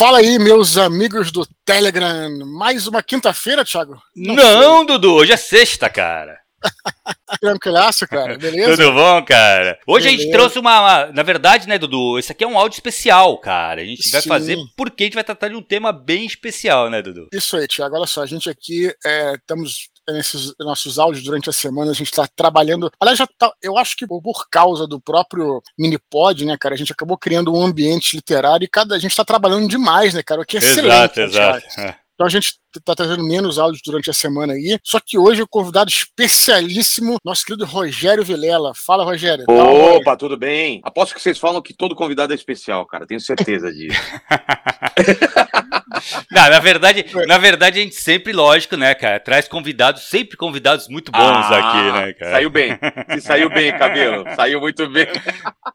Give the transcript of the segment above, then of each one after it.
Fala aí, meus amigos do Telegram. Mais uma quinta-feira, Thiago? Não, Não Dudu, hoje é sexta, cara. Tranquilaço, cara, beleza? Tudo bom, cara? Hoje beleza. a gente trouxe uma, uma, Na verdade, né, Dudu? Esse aqui é um áudio especial, cara. A gente Sim. vai fazer porque a gente vai tratar de um tema bem especial, né, Dudu? Isso aí, Thiago. Olha só, a gente aqui é, estamos nesses nossos áudios durante a semana, a gente está trabalhando. Aliás, já tá, eu acho que por causa do próprio Minipod, né, cara, a gente acabou criando um ambiente literário e cada a gente está trabalhando demais, né, cara? O que é excelente. Exato, exato. É. Então a gente está trazendo menos áudios durante a semana aí. Só que hoje o convidado especialíssimo, nosso querido Rogério Vilela. Fala, Rogério. Opa, tudo bem? Aposto que vocês falam que todo convidado é especial, cara. Tenho certeza disso. Não, na verdade, na verdade, a gente sempre, lógico, né, cara, traz convidados, sempre convidados muito bons ah, aqui, né, cara? Saiu bem. Se saiu bem, cabelo. Saiu muito bem.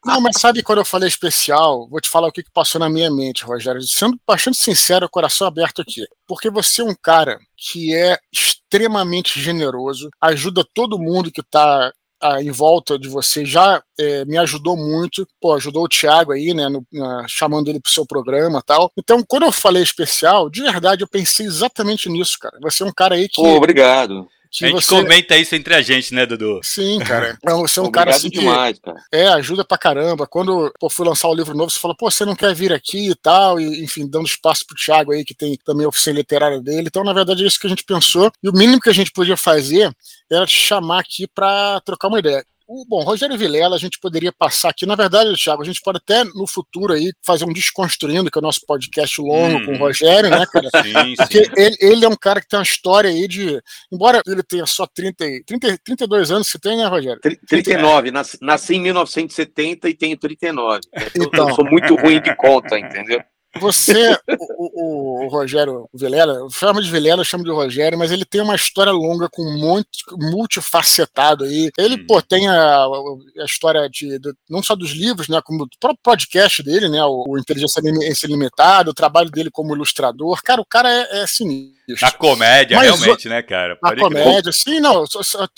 Não, mas sabe quando eu falei especial, vou te falar o que, que passou na minha mente, Rogério. Sendo bastante sincero, coração aberto aqui. Porque você é um cara que é extremamente generoso, ajuda todo mundo que está em volta de você já é, me ajudou muito, pô, ajudou o Thiago aí, né, no, na, chamando ele pro seu programa tal. Então, quando eu falei especial, de verdade, eu pensei exatamente nisso, cara. Você é um cara aí que. Pô, obrigado a gente você... comenta isso entre a gente, né, Dudu? Sim, cara. Você é um cara assim demais, que, cara. É, ajuda pra caramba. Quando pô, fui lançar o livro novo, você falou, pô, você não quer vir aqui e tal, e enfim, dando espaço pro Thiago aí, que tem também a oficina literária dele. Então, na verdade, é isso que a gente pensou. E o mínimo que a gente podia fazer era te chamar aqui para trocar uma ideia. O, bom, Rogério Vilela, a gente poderia passar aqui. Na verdade, Thiago, a gente pode até no futuro aí fazer um Desconstruindo, que é o nosso podcast longo hum. com o Rogério, né, cara? sim, Porque sim. Ele, ele, é um cara que tem uma história aí de. Embora ele tenha só 30, 30, 32 anos, você tem, né, Rogério? 39, nasci, nasci em 1970 e tenho 39. Então. Eu sou muito ruim de conta, entendeu? Você, o, o, o, Rogério Vilela, chama de Vilela, chama de Rogério, mas ele tem uma história longa com muito multifacetado aí. Ele, hum. pô, tem a, a história de, de, não só dos livros, né, como do próprio podcast dele, né, o, o Inteligência Limitada, o trabalho dele como ilustrador. Cara, o cara é, é sinistro. Na comédia, mas, realmente, né, cara? Pode na comédia, sim, não. Eu,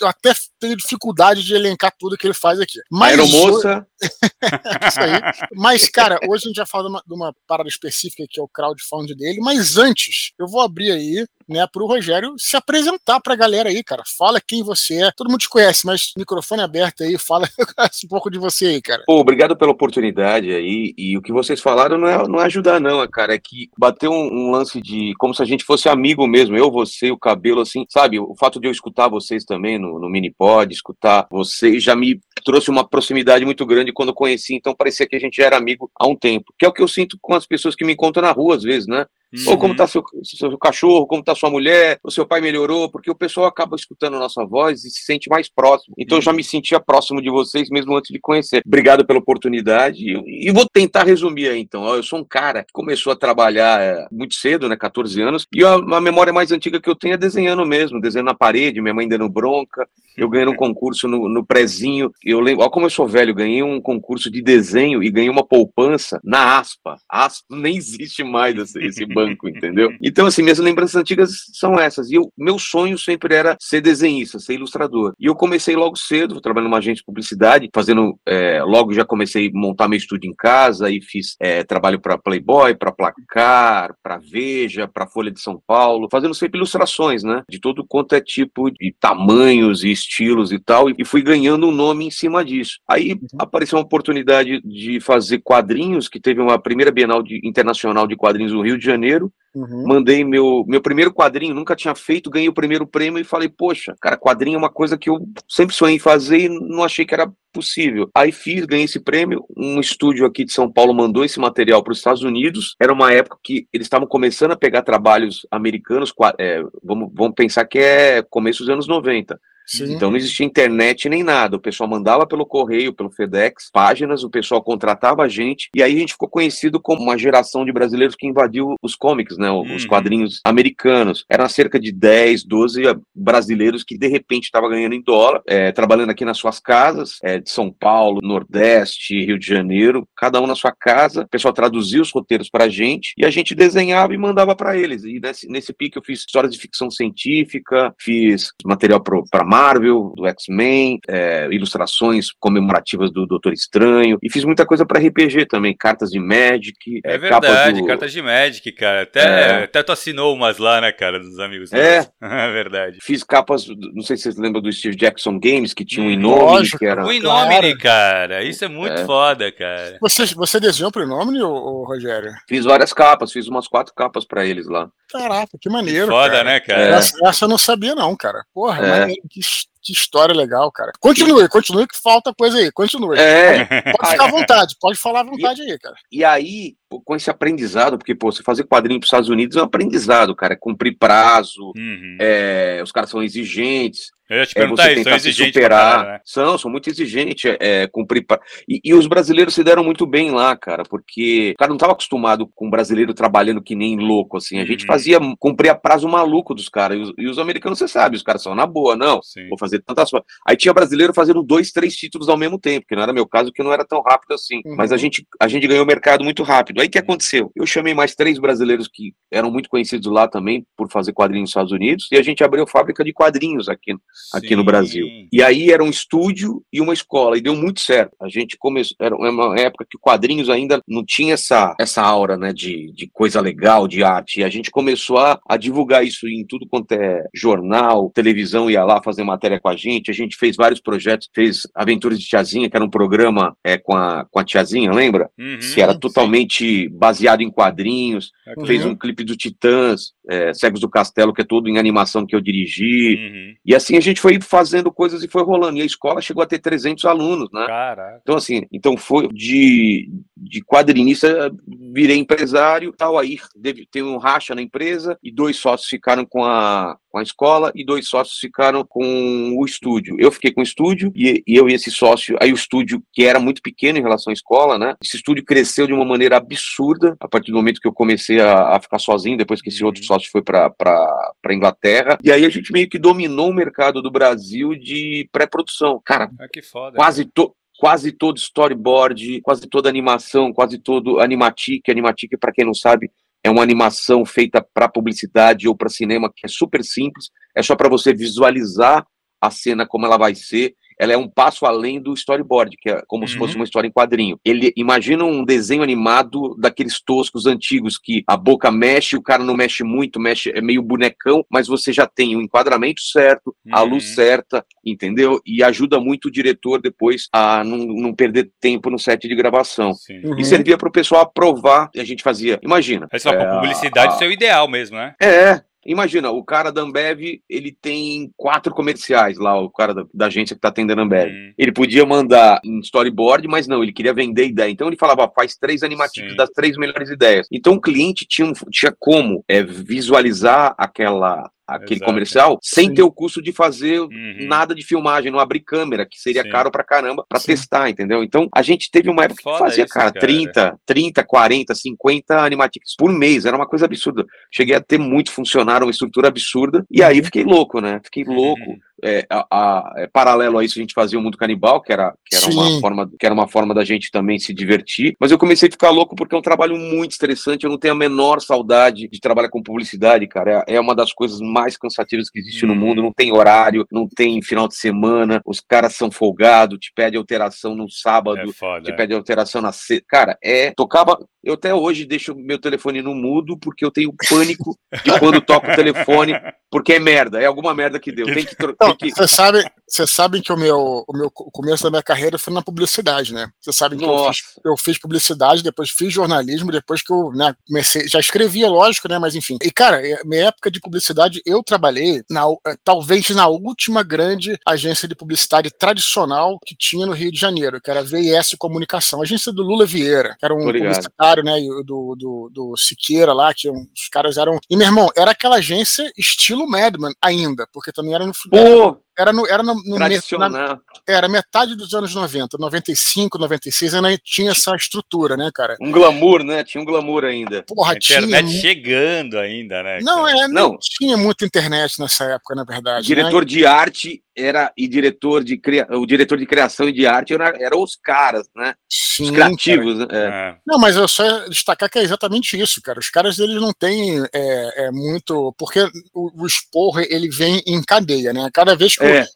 eu até tenho dificuldade de elencar tudo que ele faz aqui. Mas, Aeromoça. Isso aí. Mas, cara, hoje a gente já fala de uma, de uma parada específica que é o crowdfunding dele, mas antes, eu vou abrir aí né, para o Rogério se apresentar para a galera aí, cara. Fala quem você é. Todo mundo te conhece, mas microfone aberto aí, fala um pouco de você aí, cara. Pô, obrigado pela oportunidade aí. E o que vocês falaram não é, não é ajudar, não, cara. É que bateu um, um, lance de como se a gente fosse amigo mesmo. Eu, você, o cabelo, assim, sabe? O fato de eu escutar vocês também no, no Minipod, escutar vocês já me trouxe uma proximidade muito grande quando eu conheci. Então parecia que a gente já era amigo há um tempo. Que é o que eu sinto com as pessoas que me encontram na rua, às vezes, né? Uhum. Ou como está seu, seu cachorro, como está sua mulher, o seu pai melhorou, porque o pessoal acaba escutando a nossa voz e se sente mais próximo. Então uhum. eu já me sentia próximo de vocês mesmo antes de conhecer. Obrigado pela oportunidade. E, e vou tentar resumir aí então. Eu sou um cara que começou a trabalhar é, muito cedo, né, 14 anos, e a, a, memória mais antiga que eu tenho é desenhando mesmo, desenhando na parede, minha mãe dando bronca, eu ganhei um concurso no, no prezinho, eu lembro, olha como eu sou velho, ganhei um concurso de desenho e ganhei uma poupança na aspa. Aspa nem existe mais esse banco, entendeu? Então, assim, minhas lembranças antigas são essas. E o meu sonho sempre era ser desenhista, ser ilustrador. E eu comecei logo cedo, trabalhando numa agência de publicidade, fazendo. É, logo já comecei a montar meu estúdio em casa e fiz é, trabalho para Playboy, para Placar, para Veja, para Folha de São Paulo, fazendo sempre ilustrações, né? De todo quanto é tipo de tamanhos e estilos e tal. E fui ganhando um nome em cima disso. Aí uhum. apareceu uma oportunidade de fazer quadrinhos, que teve uma primeira Bienal de, Internacional de Quadrinhos no Rio de Janeiro, Uhum. Mandei meu, meu primeiro quadrinho, nunca tinha feito, ganhei o primeiro prêmio e falei, poxa, cara, quadrinho é uma coisa que eu sempre sonhei em fazer e não achei que era possível. Aí fiz, ganhei esse prêmio. Um estúdio aqui de São Paulo mandou esse material para os Estados Unidos. Era uma época que eles estavam começando a pegar trabalhos americanos, é, vamos, vamos pensar que é começo dos anos 90. Sim. Então não existia internet nem nada. O pessoal mandava pelo correio, pelo FedEx, páginas, o pessoal contratava a gente, e aí a gente ficou conhecido como uma geração de brasileiros que invadiu os comics, né? Os uhum. quadrinhos americanos. Eram cerca de 10, 12 brasileiros que de repente estavam ganhando em dólar, é, trabalhando aqui nas suas casas, é, de São Paulo, Nordeste, Rio de Janeiro, cada um na sua casa. O pessoal traduzia os roteiros para a gente e a gente desenhava e mandava para eles. E nesse, nesse pique eu fiz histórias de ficção científica, fiz material para Marvel, do X-Men, é, ilustrações comemorativas do Doutor Estranho, e fiz muita coisa para RPG também, cartas de Magic. É, é verdade, do... cartas de Magic, cara. Até, é. até tu assinou umas lá, né, cara, dos amigos. É. é verdade. Fiz capas, não sei se vocês lembram do Steve Jackson Games, que tinha um hum, Inomine, que era... O Inomine, cara, isso é muito é. foda, cara. Você, você desenhou pro Inomine, ô, Rogério? Fiz várias capas, fiz umas quatro capas para eles lá. Caraca, que maneiro. Que foda, cara. né, cara? Essa, essa, eu não sabia, não, cara. Porra, é. maneiro, que, que, história legal, cara. Continue, continue que falta coisa aí, continue. É. Pode ficar à vontade, pode falar à vontade e, aí, cara. E aí, com esse aprendizado, porque, pô, você fazer quadrinho para os Estados Unidos é um aprendizado, cara. É cumprir prazo, uhum. é, os caras são exigentes. Eu ia te perguntar é, isso, são superar. Cara, né? São, são muito exigentes, é, é, cumprir. Pra... E, e, os brasileiros se deram muito bem lá, cara, porque o cara não estava acostumado com um brasileiro trabalhando que nem louco, assim. A gente uhum. fazia, cumprir a prazo maluco dos caras. E os, e os, americanos, você sabe, os caras são na boa, não. Sim. Vou fazer tantas. Aí tinha brasileiro fazendo dois, três títulos ao mesmo tempo, que não era meu caso, que não era tão rápido assim. Uhum. Mas a gente, a gente ganhou o mercado muito rápido. Aí o que aconteceu? Eu chamei mais três brasileiros que eram muito conhecidos lá também por fazer quadrinhos nos Estados Unidos, e a gente abriu fábrica de quadrinhos aqui, aqui no Brasil. Brasil. E aí era um estúdio e uma escola, e deu muito certo. A gente começou, era uma época que quadrinhos ainda não tinha essa, essa aura, né, de, de coisa legal, de arte, e a gente começou a, a divulgar isso em tudo quanto é jornal, televisão ia lá fazer matéria com a gente, a gente fez vários projetos, fez Aventuras de Tiazinha, que era um programa é, com, a, com a Tiazinha, lembra? Uhum, que era totalmente sim. baseado em quadrinhos, uhum. fez um clipe do Titãs, é, Cegos do Castelo, que é todo em animação que eu dirigi, uhum. e assim a gente foi fazendo coisas e foi rolando. E a escola chegou a ter 300 alunos, né? Caraca. Então, assim, então foi de, de quadrinista, virei empresário, tal, aí teve, tem um racha na empresa e dois sócios ficaram com a, com a escola e dois sócios ficaram com o estúdio. Eu fiquei com o estúdio e, e, eu e esse sócio, aí o estúdio, que era muito pequeno em relação à escola, né? Esse estúdio cresceu de uma maneira absurda a partir do momento que eu comecei a, a ficar sozinho, depois que esse outro uhum. sócio foi para a Inglaterra. E aí a gente meio que dominou o mercado do Brasil de pré-produção. Cara, ah, que foda, quase todo quase todo storyboard, quase toda animação, quase todo animatic. Animatic, para quem não sabe, é uma animação feita para publicidade ou para cinema que é super simples, é só para você visualizar a cena como ela vai ser. Ela é um passo além do storyboard, que é como uhum. se fosse uma história em quadrinho. Ele imagina um desenho animado daqueles toscos antigos que a boca mexe, o cara não mexe muito, mexe é meio bonecão, mas você já tem o enquadramento certo, uhum. a luz uhum. certa, entendeu? E ajuda muito o diretor depois a não, não perder tempo no set de gravação. Uhum. E servia para o pessoal aprovar. E a gente fazia, imagina. É só é, publicidade, a, isso é o ideal mesmo, né? É, Imagina, o cara da Ambev, ele tem quatro comerciais lá, o cara da, da agência que tá atendendo a Ambev. Hum. Ele podia mandar em storyboard, mas não, ele queria vender ideia. Então ele falava, faz três animativos Sim. das três melhores ideias. Então o cliente tinha, tinha como é, visualizar aquela aquele Exato. comercial sem Sim. ter o custo de fazer uhum. nada de filmagem, não abrir câmera, que seria Sim. caro pra caramba pra Sim. testar, entendeu? Então a gente teve uma época Foda que fazia, isso, cara, cara, 30, 30, 40, 50 animatics por mês, era uma coisa absurda. Cheguei a ter muito funcionário, uma estrutura absurda, e aí uhum. fiquei louco, né? Fiquei louco. Uhum é, a, a, é, paralelo a isso a gente fazia o mundo canibal, que era, que era uma forma que era uma forma da gente também se divertir. Mas eu comecei a ficar louco porque é um trabalho muito estressante. Eu não tenho a menor saudade de trabalhar com publicidade, cara. É, é uma das coisas mais cansativas que existe no uhum. mundo. Não tem horário, não tem final de semana. Os caras são folgados, te pede alteração no sábado, é foda, te é. pede alteração na sexta. Cara, é tocava. Eu até hoje deixo meu telefone no mudo porque eu tenho pânico de quando toco o telefone, porque é merda, é alguma merda que deu. Tem que, que... Você sabe, você sabe que o meu, o meu o começo da minha carreira foi na publicidade, né? Você sabe que eu fiz, eu fiz, publicidade, depois fiz jornalismo, depois que eu né, comecei, já escrevia, lógico, né? Mas enfim. E cara, minha época de publicidade, eu trabalhei na, eh, talvez na última grande agência de publicidade tradicional que tinha no Rio de Janeiro, que era a VIS Comunicação, agência do Lula Vieira, que era um publicitário, né? Do, do, do Siqueira lá, que os caras eram. E meu irmão, era aquela agência estilo Madman ainda, porque também era no. Pô, era no, era no, no na, era metade dos anos 90, 95, 96, ainda tinha essa estrutura, né, cara? Um glamour, né? Tinha um glamour ainda. Porra, a internet tinha... chegando ainda, né? Não, é, não, não, tinha muita internet nessa época, na verdade. Diretor né? de arte era e diretor de cria... o diretor de criação e de arte era, era os caras, né? Sim, os criativos, né? É. é. Não, mas eu só destacar que é exatamente isso, cara. Os caras eles não têm é, é muito porque o, o esporro ele vem em cadeia, né? Cada vez que é.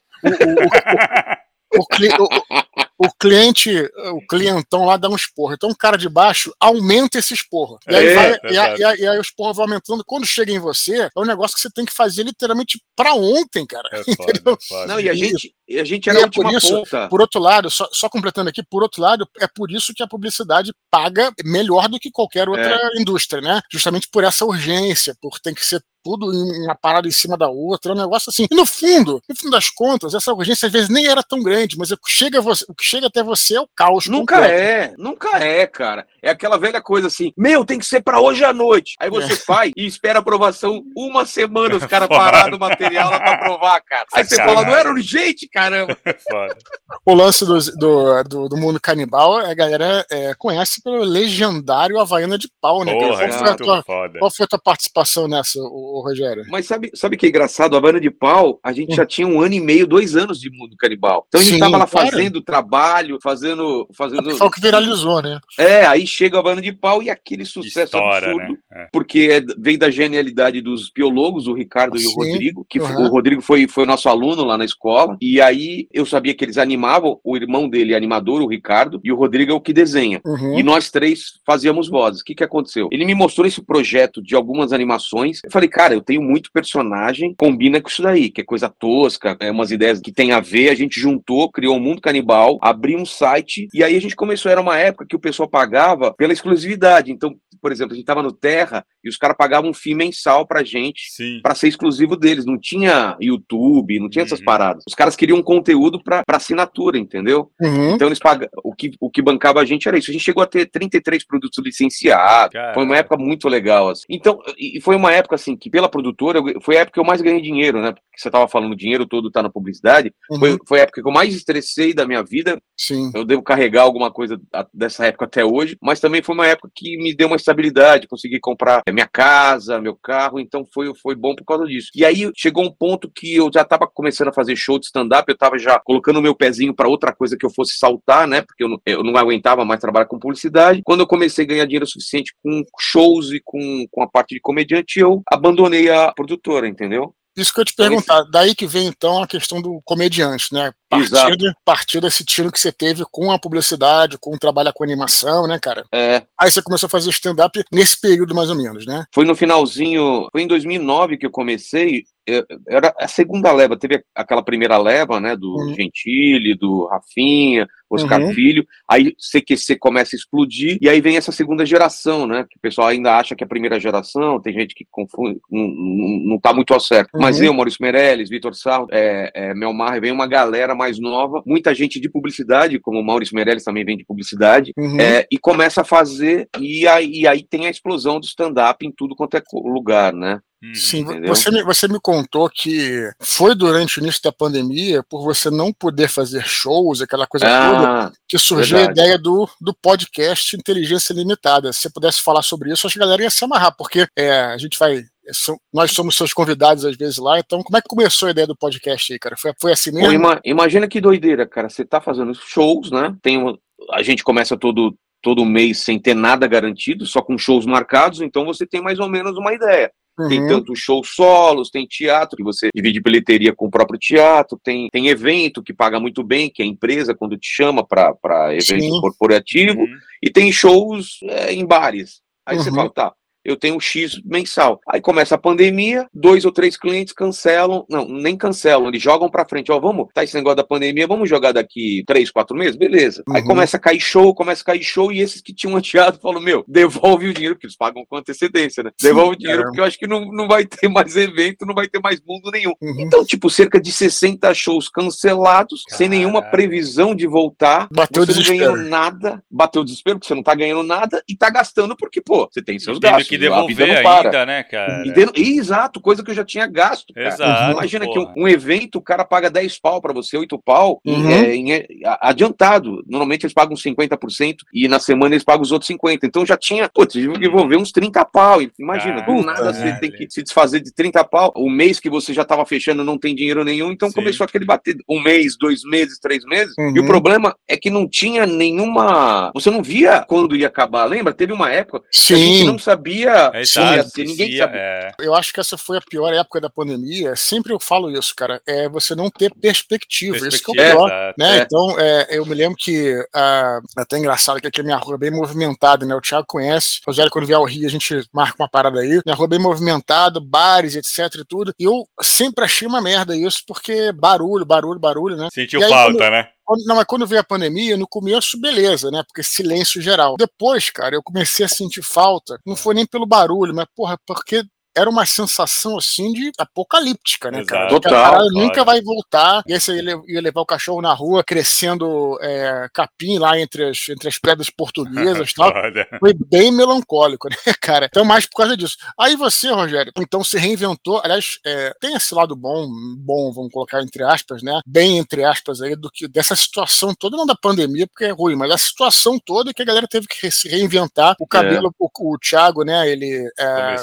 o, o, o, o, cliente, o clientão lá dá um esporro. Então o cara de baixo aumenta esse esporro. E aí, é, vai, é e, aí, e, aí, e aí o esporro vai aumentando. Quando chega em você, é um negócio que você tem que fazer literalmente para ontem, cara. É foda, é foda. Não, e a gente, a gente era e é por isso, ponta. Por outro lado, só, só, completando aqui, por outro lado, é por isso que a publicidade paga melhor do que qualquer outra é. indústria, né? Justamente por essa urgência, por tem que ser tudo em uma parada em cima da outra, é um negócio assim. E no fundo, no fim das contas, essa urgência às vezes nem era tão grande, mas o que chega, você, o que chega até você é o caos. Nunca completo. é, nunca é, cara. É aquela velha coisa assim, meu, tem que ser para hoje à noite. Aí você é. faz e espera aprovação uma semana, os caras pararam o material lá pra aprovar, cara. Aí você fala, não era urgente, caramba. o lance do, do, do, do, mundo canibal, a galera é, conhece pelo legendário Havaiana de Pau, né? Porra, qual, foi a tua, qual foi a tua participação nessa, o, o Rogério? Mas sabe, sabe que é engraçado? A Havaiana de Pau, a gente hum. já tinha um ano e meio, dois anos de mundo canibal. Então a gente Sim, tava lá cara. fazendo trabalho, fazendo. fazendo... Foi o que viralizou, né? É, aí chega a Havaiana de Pau e aquele sucesso História, absurdo, né? É. porque é, vem da genialidade dos biólogos, o Ricardo Sim. e o Rodrigo, que uhum. o Rodrigo foi, foi o nosso aluno lá na escola, e aí eu sabia que eles animavam, o irmão dele é animador, o Ricardo, e o Rodrigo é o que desenha. Uhum. E nós três fazíamos vozes. O que, que aconteceu? Ele me mostrou esse projeto de algumas animações. Eu falei, cara, eu tenho muito personagem, combina com isso daí, que é coisa tosca, é umas ideias que tem a ver. A gente juntou, criou um mundo canibal, abriu um site, e aí a gente começou. Era uma época que o pessoal pagava pela exclusividade. Então, por exemplo, a gente tava no Terra e os caras pagavam um FII mensal pra gente, para ser exclusivo deles. Não tinha YouTube, não tinha uhum. essas paradas. Os caras queriam um conteúdo pra, pra assinatura, entendeu? Uhum. Então eles pagam. O que, o que bancava a gente era isso. A gente chegou a ter 33 produtos licenciados. Caramba. Foi uma época muito legal, assim. Então, e foi uma época, assim, que pela produtora, foi a época que eu mais ganhei dinheiro, né? Porque você tava falando, o dinheiro todo tá na publicidade. Uhum. Foi, foi a época que eu mais estressei da minha vida. Sim. Eu devo carregar alguma coisa dessa época até hoje, mas também foi uma época que me deu uma estabilidade, consegui comprar minha casa, meu carro, então foi, foi bom por causa disso. E aí chegou um ponto que eu já tava começando a fazer show de stand-up, eu tava já colocando o meu pezinho para outra coisa que eu fosse saltar, né? Porque eu não, eu não aguentava mais trabalhar com publicidade. Quando eu comecei a ganhar dinheiro suficiente com shows e com, com a parte de comediante, eu abandonei a produtora, entendeu? Isso que eu te perguntar, daí que vem então a questão do comediante, né? Partido, partir desse tiro que você teve com a publicidade, com o trabalho com animação, né, cara? É. Aí você começou a fazer stand-up nesse período mais ou menos, né? Foi no finalzinho, foi em 2009 que eu comecei, era a segunda leva, teve aquela primeira leva, né, do uhum. Gentili, do Rafinha, Oscar uhum. Filho, aí CQC começa a explodir, e aí vem essa segunda geração, né, que o pessoal ainda acha que é a primeira geração, tem gente que confunde, não, não, não tá muito ao certo, uhum. mas eu, Maurício Meirelles, Vitor Sarro, é, é, Melmar, vem uma galera mais nova, muita gente de publicidade, como o Maurício Meirelles também vem de publicidade, uhum. é, e começa a fazer, e aí, e aí tem a explosão do stand-up em tudo quanto é lugar, né, Uhum. Sim, você me, você me contou que foi durante o início da pandemia, por você não poder fazer shows, aquela coisa ah, toda, que surgiu verdade. a ideia do, do podcast Inteligência Limitada. Se você pudesse falar sobre isso, acho que a galera ia se amarrar, porque é, a gente vai nós somos seus convidados às vezes lá, então como é que começou a ideia do podcast aí, cara? Foi, foi assim mesmo? Pô, ima, imagina que doideira, cara. Você tá fazendo shows, né? Tem uma, a gente começa todo, todo mês sem ter nada garantido, só com shows marcados, então você tem mais ou menos uma ideia. Uhum. Tem tanto shows solos, tem teatro, que você divide bilheteria com o próprio teatro, tem, tem evento que paga muito bem, que é a empresa quando te chama para evento Sim. corporativo, uhum. e tem shows é, em bares. Aí uhum. você fala, tá, eu tenho X mensal. Aí começa a pandemia, dois ou três clientes cancelam, não, nem cancelam, eles jogam para frente, ó, vamos, tá esse negócio da pandemia, vamos jogar daqui três, quatro meses? Beleza. Uhum. Aí começa a cair show, começa a cair show, e esses que tinham adiado falam, meu, devolve o dinheiro, porque eles pagam com antecedência, né? Devolve o dinheiro, porque eu acho que não, não vai ter mais evento, não vai ter mais mundo nenhum. Uhum. Então, tipo, cerca de 60 shows cancelados, Caramba. sem nenhuma previsão de voltar, bateu você não ganhando nada, bateu o desespero, porque você não tá ganhando nada, e tá gastando porque, pô, você tem seus gastos que devolver ainda, né, cara? E, exato, coisa que eu já tinha gasto. Cara. Exato, Imagina porra. que um, um, evento, o cara paga 10 pau para você, 8 pau, uhum. é, em, é, adiantado. Normalmente eles pagam 50% e na semana eles pagam os outros 50%. Então já tinha, pô, tive que devolver uns 30 pau. Imagina, do nada você tem que se desfazer de 30 pau. O mês que você já estava fechando não tem dinheiro nenhum, então Sim. começou aquele bater um mês, dois meses, três meses. Uhum. E o problema é que não tinha nenhuma. Você não via quando ia acabar. Lembra? Teve uma época Sim. que a gente não sabia é, ia ser, ninguém sabia. É. Eu acho que essa foi a pior época da pandemia. Sempre eu falo isso, cara. É você não ter perspectiva. perspectiva isso que é o pior. né? É. Então, é, eu me lembro que uh, até engraçado que aqui a minha rua é bem movimentada, né? O Thiago conhece. Rogério, quando vier ao Rio, a gente marca uma parada aí. Minha rua é bem movimentada, bares, etc e tudo. E eu sempre achei uma merda isso, porque barulho, barulho, barulho, né? Sentiu falta, quando, né? Não, mas quando veio a pandemia, no começo, beleza, né? Porque silêncio geral. Depois, cara, eu comecei a sentir falta. Não foi nem pelo barulho, mas, porra, porque era uma sensação assim de apocalíptica, né, cara? Total. A nunca vai voltar. E aí você ia levar o cachorro na rua crescendo é, capim lá entre as, entre as pedras portuguesas e tal. Foi bem melancólico, né, cara? Então, mais por causa disso. Aí você, Rogério, então se reinventou. Aliás, é, tem esse lado bom, bom, vamos colocar entre aspas, né? Bem entre aspas aí, do que dessa situação toda, não da pandemia, porque é ruim, mas a situação toda que a galera teve que se reinventar. O cabelo, é. o, o Thiago, né? Ele. É,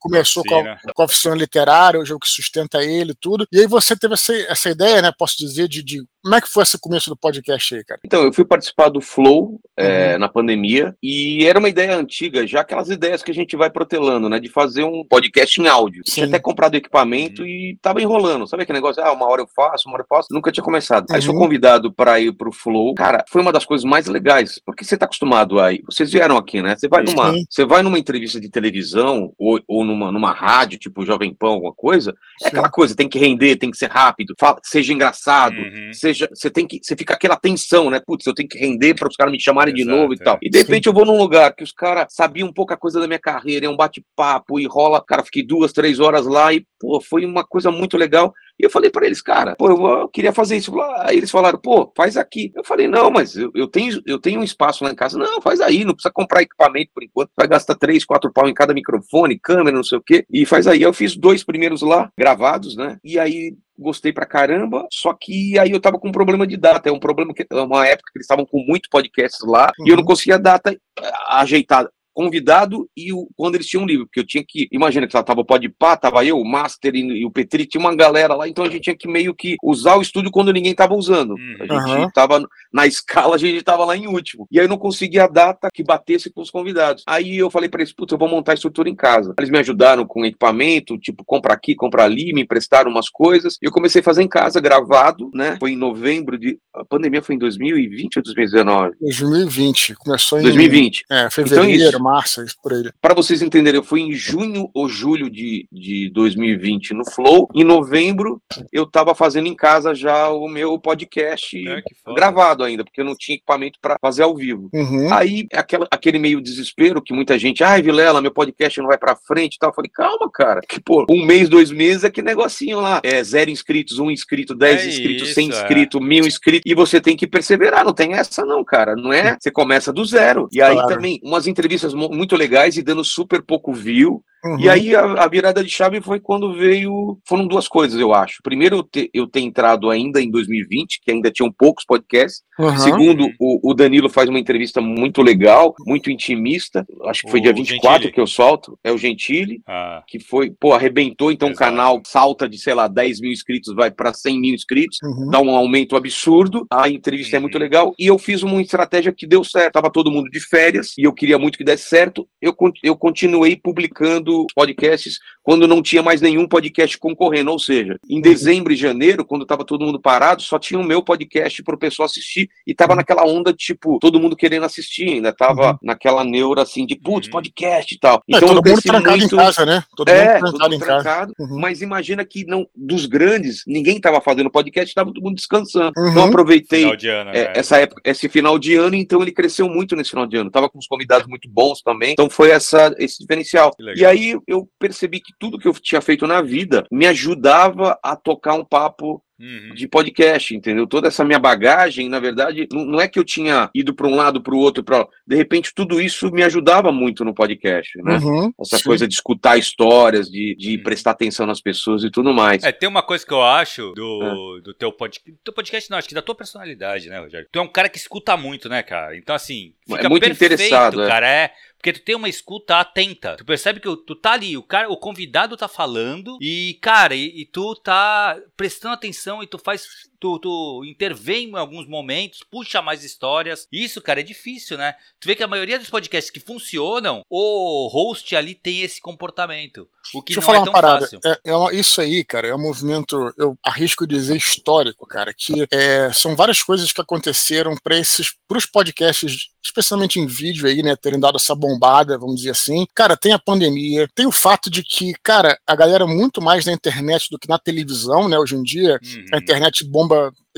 começou com a, com a oficina literária, o jogo que sustenta ele tudo. E aí você teve essa, essa ideia, né? Posso dizer, de, de como é que foi esse começo do podcast aí, cara? Então, eu fui participar do Flow é, uhum. na pandemia e era uma ideia antiga, já aquelas ideias que a gente vai protelando, né? De fazer um podcast em áudio. Sim. Tinha até comprado equipamento uhum. e tava enrolando. Sabe aquele negócio? Ah, uma hora eu faço, uma hora eu faço. Nunca tinha começado. Uhum. Aí sou convidado para ir pro Flow. Cara, foi uma das coisas mais legais, porque você tá acostumado aí. Vocês vieram aqui, né? Você vai numa, você vai numa entrevista de televisão ou, ou numa, numa rádio, tipo Jovem Pão, alguma coisa. É Sim. aquela coisa, tem que render, tem que ser rápido, fala, seja engraçado, uhum. seja seja, você tem que, você fica aquela tensão, né? Putz, eu tenho que render para os caras me chamarem Exato, de novo e tal. E de repente Sim. eu vou num lugar que os caras sabiam um pouco a coisa da minha carreira, é um bate-papo e rola, cara, fiquei duas, três horas lá e, pô, foi uma coisa muito legal. E eu falei para eles, cara, pô, eu, queria fazer isso. Aí eles falaram, pô, faz aqui. Eu falei, não, mas eu, eu, tenho, eu tenho um espaço lá em casa. Não, faz aí, não precisa comprar equipamento por enquanto. Vai gastar três, quatro pau em cada microfone, câmera, não sei o quê. E faz aí. Eu fiz dois primeiros lá, gravados, né? E aí gostei pra caramba, só que aí eu tava com um problema de data, é um problema que é uma época que eles estavam com muito podcast lá uhum. e eu não uhum. conseguia data ajeitada convidado e o, quando eles tinham um livro, porque eu tinha que, imagina que lá tava o Podpah, tava eu, o Master e, e, o Petri, tinha uma galera lá, então a gente tinha que meio que usar o estúdio quando ninguém tava usando. Uhum. A gente uhum. tava na escala, a gente tava lá em último. E aí eu não conseguia a data que batesse com os convidados. Aí eu falei para eles, putz, eu vou montar a estrutura em casa. Eles me ajudaram com equipamento, tipo, compra aqui, compra ali, me emprestaram umas coisas. E eu comecei a fazer em casa, gravado, né? Foi em novembro de. A pandemia foi em 2020 ou 2019? 2020. Começou em. 2020. É, fevereiro, então, isso março, isso por aí. Para vocês entenderem, eu fui em junho ou julho de, de 2020 no Flow. Em novembro, eu estava fazendo em casa já o meu podcast é, gravado ainda, porque eu não tinha equipamento para fazer ao vivo. Uhum. Aí, aquela, aquele meio desespero que muita gente, ai, Vilela, meu podcast não vai para frente e tal. Eu falei, calma, cara, que pô, um mês, dois meses é que negocinho lá. É zero inscritos, um inscrito, dez é inscritos, isso, cem é. inscritos, mil inscritos, e você tem que perseverar, não tem essa não, cara, não é? Você começa do zero. E aí claro. também, umas entrevistas muito legais e dando super pouco view. Uhum. E aí a, a, virada de chave foi quando veio. Foram duas coisas, eu acho. Primeiro, eu, te, eu ter entrado ainda em 2020, que ainda tinham poucos podcasts. Uhum. Segundo, o, o, Danilo faz uma entrevista muito legal, muito intimista. Acho que foi o dia 24 Gentili. que eu solto. É o Gentili, ah. que foi, pô, arrebentou. Então Exato. o canal salta de, sei lá, 10 mil inscritos, vai para 100 mil inscritos, uhum. dá um aumento absurdo. A entrevista é muito legal. E eu fiz uma estratégia que deu certo. Tava todo mundo de férias e eu queria muito que desse certo. Eu, eu continuei publicando podcasts quando não tinha mais nenhum podcast concorrendo. Ou seja, em uhum. dezembro e janeiro, quando estava todo mundo parado, só tinha o meu podcast para o pessoal assistir e tava uhum. naquela onda, tipo, todo mundo querendo assistir, ainda tava uhum. naquela neura assim de putz, podcast e tal. É, então, todo mundo trancado muito... em casa, né? Todo é, mundo trancado, todo mundo trancado uhum. mas imagina que não dos grandes, ninguém tava fazendo podcast, tava todo mundo descansando. Uhum. Então aproveitei ano, é, né? essa época, esse final de ano, então ele cresceu muito nesse final de ano. Tava com uns convidados muito bons também. Então foi essa esse diferencial. E aí aí eu percebi que tudo que eu tinha feito na vida me ajudava a tocar um papo Uhum. de podcast, entendeu? Toda essa minha bagagem, na verdade, não, é que eu tinha ido para um lado, para o outro, para de repente tudo isso me ajudava muito no podcast, né? Uhum, essa sim. coisa de escutar histórias, de, de uhum. prestar atenção nas pessoas e tudo mais. É, tem uma coisa que eu acho do, é. do teu podcast, do teu podcast não, acho que da tua personalidade, né, Rogério? Tu é um cara que escuta muito, né, cara? Então assim, fica é muito perfeito, interessado, é. cara, é. é porque tu tem uma escuta atenta. Tu percebe que tu tá ali, o cara, o convidado tá falando e, cara, e, e tu tá prestando atenção e tu faz tu, tu intervém em alguns momentos, puxa mais histórias. Isso, cara, é difícil, né? Tu vê que a maioria dos podcasts que funcionam, o host ali tem esse comportamento. O que Deixa não eu falar é tão uma parada. fácil. É, é isso aí, cara, é um movimento, eu arrisco dizer, histórico, cara, que é, são várias coisas que aconteceram para esses, pros podcasts especialmente em vídeo aí, né, terem dado essa bombada, vamos dizer assim. Cara, tem a pandemia, tem o fato de que, cara, a galera muito mais na internet do que na televisão, né, hoje em dia. Uhum. A internet bomba